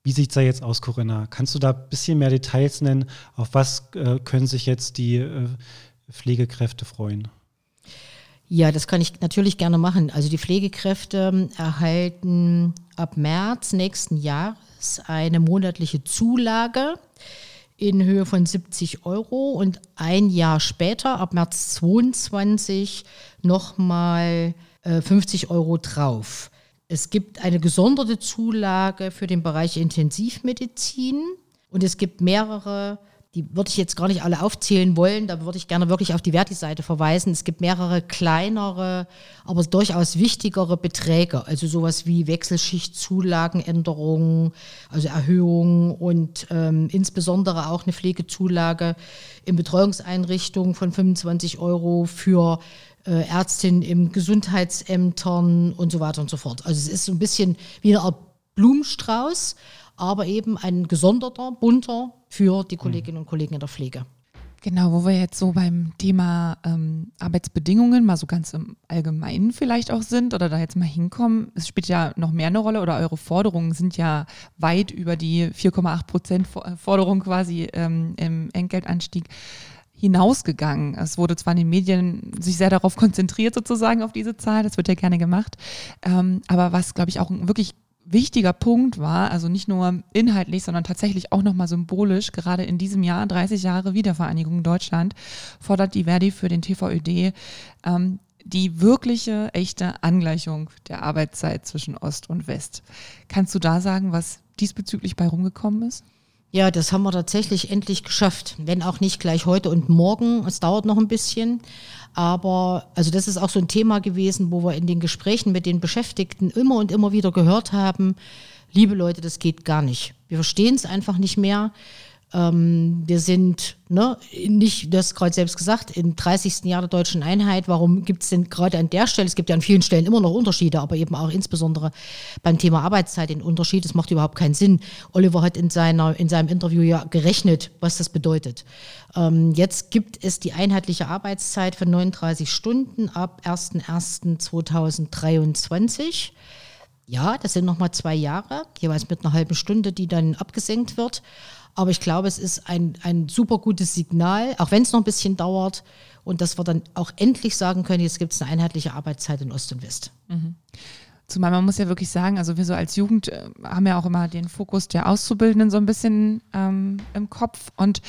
Wie sieht es da jetzt aus, Corinna? Kannst du da ein bisschen mehr Details nennen? Auf was äh, können sich jetzt die äh, Pflegekräfte freuen? Ja, das kann ich natürlich gerne machen. Also die Pflegekräfte ähm, erhalten ab März nächsten Jahres eine monatliche Zulage in Höhe von 70 Euro und ein Jahr später, ab März 22, nochmal äh, 50 Euro drauf. Es gibt eine gesonderte Zulage für den Bereich Intensivmedizin. Und es gibt mehrere, die würde ich jetzt gar nicht alle aufzählen wollen, da würde ich gerne wirklich auf die Verti-Seite verweisen. Es gibt mehrere kleinere, aber durchaus wichtigere Beträge, also sowas wie Wechselschichtzulagenänderungen, also Erhöhungen und ähm, insbesondere auch eine Pflegezulage in Betreuungseinrichtungen von 25 Euro für äh, Ärztinnen im Gesundheitsämtern und so weiter und so fort. Also es ist so ein bisschen wie eine Art Blumenstrauß, aber eben ein gesonderter, bunter für die Kolleginnen und Kollegen in der Pflege. Genau, wo wir jetzt so beim Thema ähm, Arbeitsbedingungen mal so ganz im Allgemeinen vielleicht auch sind oder da jetzt mal hinkommen. Es spielt ja noch mehr eine Rolle oder eure Forderungen sind ja weit über die 4,8 Prozent äh, Forderung quasi ähm, im Entgeltanstieg hinausgegangen. Es wurde zwar in den Medien sich sehr darauf konzentriert, sozusagen auf diese Zahl, das wird ja gerne gemacht, ähm, aber was, glaube ich, auch ein wirklich wichtiger Punkt war, also nicht nur inhaltlich, sondern tatsächlich auch nochmal symbolisch, gerade in diesem Jahr, 30 Jahre Wiedervereinigung Deutschland, fordert die Verdi für den TVÖD ähm, die wirkliche, echte Angleichung der Arbeitszeit zwischen Ost und West. Kannst du da sagen, was diesbezüglich bei rumgekommen ist? Ja, das haben wir tatsächlich endlich geschafft. Wenn auch nicht gleich heute und morgen. Es dauert noch ein bisschen. Aber also das ist auch so ein Thema gewesen, wo wir in den Gesprächen mit den Beschäftigten immer und immer wieder gehört haben, liebe Leute, das geht gar nicht. Wir verstehen es einfach nicht mehr. Ähm, wir sind ne, nicht, du hast gerade selbst gesagt, im 30. Jahr der deutschen Einheit. Warum gibt es denn gerade an der Stelle, es gibt ja an vielen Stellen immer noch Unterschiede, aber eben auch insbesondere beim Thema Arbeitszeit den Unterschied. Das macht überhaupt keinen Sinn. Oliver hat in, seiner, in seinem Interview ja gerechnet, was das bedeutet. Ähm, jetzt gibt es die einheitliche Arbeitszeit von 39 Stunden ab 01.01.2023. Ja, das sind nochmal zwei Jahre, jeweils mit einer halben Stunde, die dann abgesenkt wird. Aber ich glaube, es ist ein, ein super gutes Signal, auch wenn es noch ein bisschen dauert. Und dass wir dann auch endlich sagen können, jetzt gibt es eine einheitliche Arbeitszeit in Ost und West. Zumal man muss ja wirklich sagen, also wir so als Jugend äh, haben ja auch immer den Fokus der Auszubildenden so ein bisschen ähm, im Kopf. Und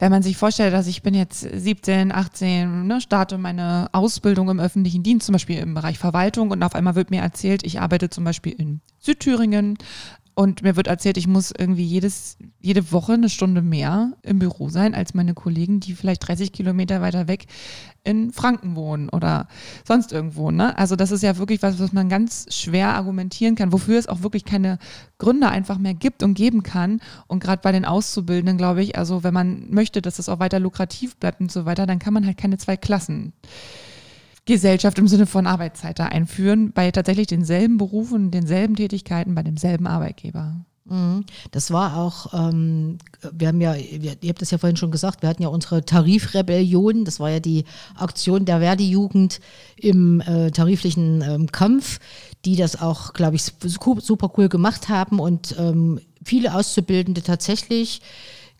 wenn man sich vorstellt, dass ich bin jetzt 17, 18, ne, starte meine Ausbildung im öffentlichen Dienst, zum Beispiel im Bereich Verwaltung und auf einmal wird mir erzählt, ich arbeite zum Beispiel in Südthüringen und mir wird erzählt, ich muss irgendwie jedes, jede Woche eine Stunde mehr im Büro sein als meine Kollegen, die vielleicht 30 Kilometer weiter weg in Franken wohnen oder sonst irgendwo. Ne? Also das ist ja wirklich was, was man ganz schwer argumentieren kann, wofür es auch wirklich keine Gründe einfach mehr gibt und geben kann. Und gerade bei den Auszubildenden, glaube ich, also wenn man möchte, dass es auch weiter lukrativ bleibt und so weiter, dann kann man halt keine zwei Klassen Gesellschaft im Sinne von Arbeitszeit da einführen, bei tatsächlich denselben Berufen, denselben Tätigkeiten, bei demselben Arbeitgeber. Mhm. Das war auch, ähm, wir haben ja, wir, ihr habt das ja vorhin schon gesagt, wir hatten ja unsere Tarifrebellion, das war ja die Aktion der Verdi-Jugend im äh, tariflichen ähm, Kampf, die das auch, glaube ich, su- super cool gemacht haben und ähm, viele Auszubildende tatsächlich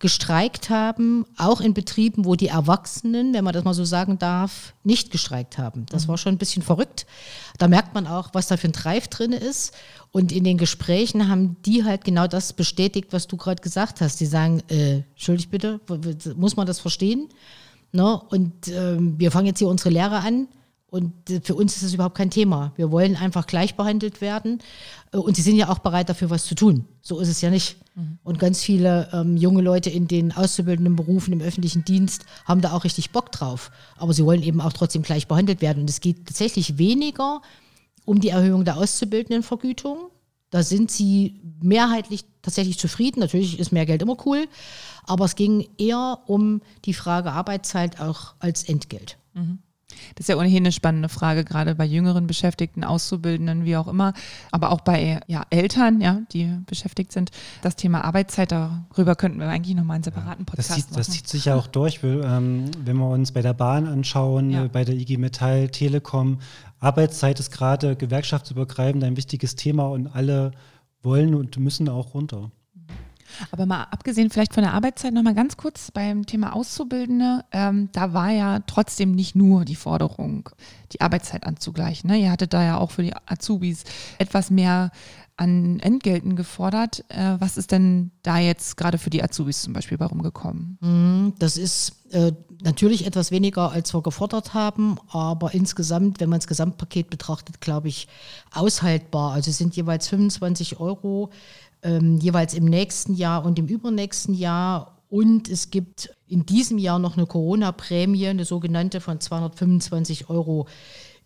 gestreikt haben, auch in Betrieben, wo die Erwachsenen, wenn man das mal so sagen darf, nicht gestreikt haben. Das war schon ein bisschen verrückt. Da merkt man auch, was da für ein Drive drin ist. Und in den Gesprächen haben die halt genau das bestätigt, was du gerade gesagt hast. Die sagen, äh, entschuldigt bitte, muss man das verstehen? Ne? Und ähm, wir fangen jetzt hier unsere Lehre an. Und äh, für uns ist das überhaupt kein Thema. Wir wollen einfach gleich behandelt werden. Äh, Und sie sind ja auch bereit dafür, was zu tun. So ist es ja nicht. Und ganz viele ähm, junge Leute in den auszubildenden Berufen im öffentlichen Dienst haben da auch richtig Bock drauf. Aber sie wollen eben auch trotzdem gleich behandelt werden. Und es geht tatsächlich weniger um die Erhöhung der Auszubildendenvergütung, Da sind sie mehrheitlich tatsächlich zufrieden. Natürlich ist mehr Geld immer cool, aber es ging eher um die Frage Arbeitszeit auch als Entgelt. Mhm. Das ist ja ohnehin eine spannende Frage, gerade bei jüngeren Beschäftigten, Auszubildenden, wie auch immer, aber auch bei ja, Eltern, ja, die beschäftigt sind. Das Thema Arbeitszeit, darüber könnten wir eigentlich nochmal einen separaten Podcast das zieht, machen. Das zieht sich ja auch durch, ähm, wenn wir uns bei der Bahn anschauen, ja. bei der IG Metall, Telekom. Arbeitszeit ist gerade gewerkschaftsübergreifend ein wichtiges Thema und alle wollen und müssen auch runter. Aber mal abgesehen vielleicht von der Arbeitszeit noch mal ganz kurz beim Thema Auszubildende, ähm, da war ja trotzdem nicht nur die Forderung, die Arbeitszeit anzugleichen. Ne? Ihr hattet da ja auch für die Azubis etwas mehr an Entgelten gefordert. Äh, was ist denn da jetzt gerade für die Azubis zum Beispiel warum gekommen? Mhm, das ist äh, natürlich etwas weniger, als wir gefordert haben, aber insgesamt, wenn man das Gesamtpaket betrachtet, glaube ich, aushaltbar. Also es sind jeweils 25 Euro ähm, jeweils im nächsten Jahr und im übernächsten Jahr. Und es gibt in diesem Jahr noch eine Corona-Prämie, eine sogenannte von 225 Euro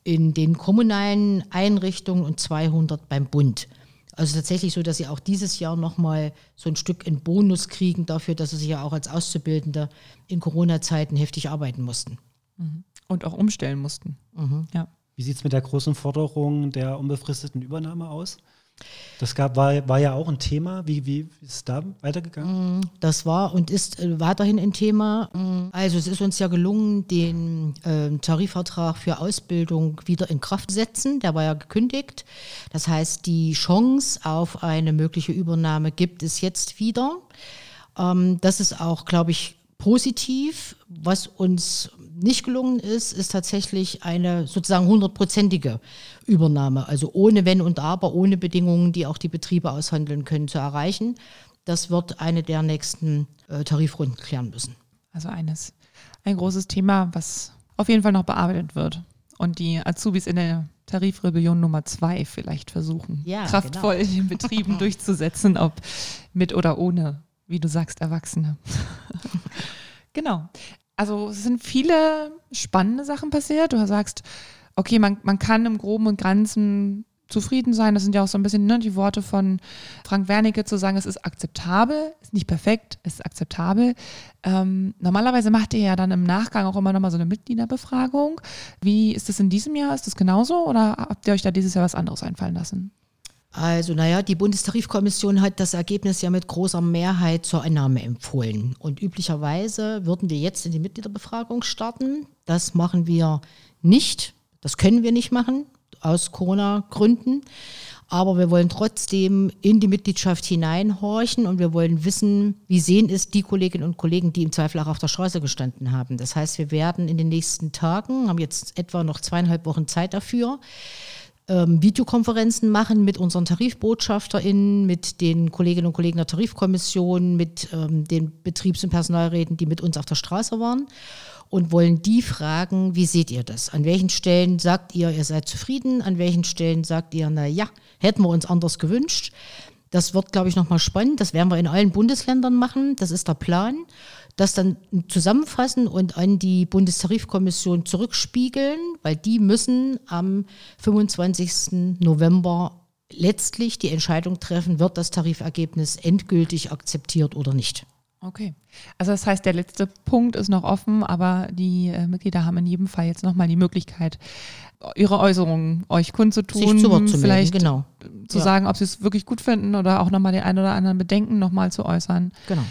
in den kommunalen Einrichtungen und 200 beim Bund. Also tatsächlich so, dass sie auch dieses Jahr nochmal so ein Stück in Bonus kriegen dafür, dass sie sich ja auch als Auszubildende in Corona-Zeiten heftig arbeiten mussten. Mhm. Und auch umstellen mussten. Mhm. Ja. Wie sieht es mit der großen Forderung der unbefristeten Übernahme aus? Das gab, war, war ja auch ein Thema. Wie, wie ist es da weitergegangen? Mm, das war und ist äh, weiterhin ein Thema. Mm, also es ist uns ja gelungen, den äh, Tarifvertrag für Ausbildung wieder in Kraft zu setzen. Der war ja gekündigt. Das heißt, die Chance auf eine mögliche Übernahme gibt es jetzt wieder. Ähm, das ist auch, glaube ich, positiv. Was uns nicht gelungen ist, ist tatsächlich eine sozusagen hundertprozentige Übernahme, also ohne Wenn und Aber, ohne Bedingungen, die auch die Betriebe aushandeln können, zu erreichen. Das wird eine der nächsten äh, Tarifrunden klären müssen. Also eines, ein großes Thema, was auf jeden Fall noch bearbeitet wird und die Azubis in der Tarifrebellion Nummer zwei vielleicht versuchen, ja, kraftvoll genau. in den Betrieben [laughs] durchzusetzen, ob mit oder ohne, wie du sagst, Erwachsene. [laughs] genau. Also es sind viele spannende Sachen passiert. Du sagst, okay, man, man kann im Groben und Ganzen zufrieden sein. Das sind ja auch so ein bisschen ne, die Worte von Frank Wernicke zu sagen, es ist akzeptabel, ist nicht perfekt, es ist akzeptabel. Ähm, normalerweise macht ihr ja dann im Nachgang auch immer nochmal so eine Mitgliederbefragung. Wie ist das in diesem Jahr? Ist das genauso oder habt ihr euch da dieses Jahr was anderes einfallen lassen? Also, naja, die Bundestarifkommission hat das Ergebnis ja mit großer Mehrheit zur Annahme empfohlen. Und üblicherweise würden wir jetzt in die Mitgliederbefragung starten. Das machen wir nicht. Das können wir nicht machen, aus Corona-Gründen. Aber wir wollen trotzdem in die Mitgliedschaft hineinhorchen und wir wollen wissen, wie sehen es die Kolleginnen und Kollegen, die im Zweifel auch auf der Straße gestanden haben. Das heißt, wir werden in den nächsten Tagen, haben jetzt etwa noch zweieinhalb Wochen Zeit dafür, ähm, Videokonferenzen machen mit unseren TarifbotschafterInnen, mit den Kolleginnen und Kollegen der Tarifkommission, mit ähm, den Betriebs- und Personalräten, die mit uns auf der Straße waren und wollen die fragen, wie seht ihr das? An welchen Stellen sagt ihr, ihr seid zufrieden? An welchen Stellen sagt ihr, na ja, hätten wir uns anders gewünscht? Das wird, glaube ich, nochmal spannend. Das werden wir in allen Bundesländern machen. Das ist der Plan das dann zusammenfassen und an die Bundestarifkommission zurückspiegeln, weil die müssen am 25. November letztlich die Entscheidung treffen, wird das Tarifergebnis endgültig akzeptiert oder nicht. Okay. Also das heißt, der letzte Punkt ist noch offen, aber die äh, Mitglieder haben in jedem Fall jetzt nochmal die Möglichkeit, ihre Äußerungen euch kundzutun, Sich zu Wort zu vielleicht melden, genau. zu ja. sagen, ob sie es wirklich gut finden oder auch nochmal den ein oder anderen Bedenken nochmal zu äußern. Genau.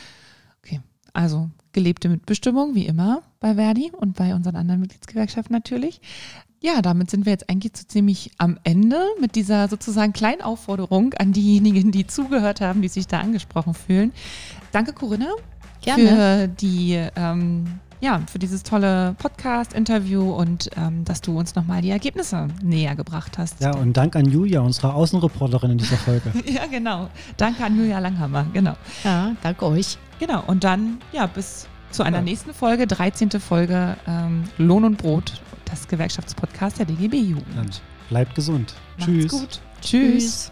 Also gelebte Mitbestimmung, wie immer bei Verdi und bei unseren anderen Mitgliedsgewerkschaften natürlich. Ja, damit sind wir jetzt eigentlich so ziemlich am Ende mit dieser sozusagen kleinen Aufforderung an diejenigen, die zugehört haben, die sich da angesprochen fühlen. Danke, Corinna, Gerne. für die ähm, ja, für dieses tolle Podcast-Interview und ähm, dass du uns nochmal die Ergebnisse näher gebracht hast. Ja, und Dank an Julia, unsere Außenreporterin in dieser Folge. [laughs] ja, genau. Danke an Julia Langhammer, genau. Ja, danke euch. Genau, und dann, ja, bis zu einer ja. nächsten Folge, 13. Folge ähm, Lohn und Brot, das Gewerkschaftspodcast der DGB Jugend. bleibt gesund. Macht's Tschüss. gut. Tschüss. Tschüss.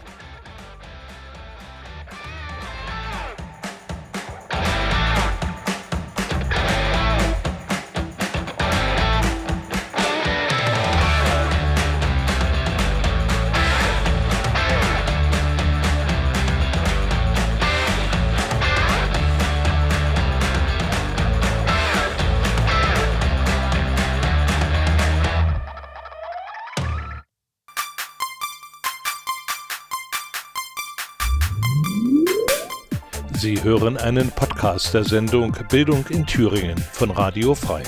Hören einen Podcast der Sendung Bildung in Thüringen von Radio Frei.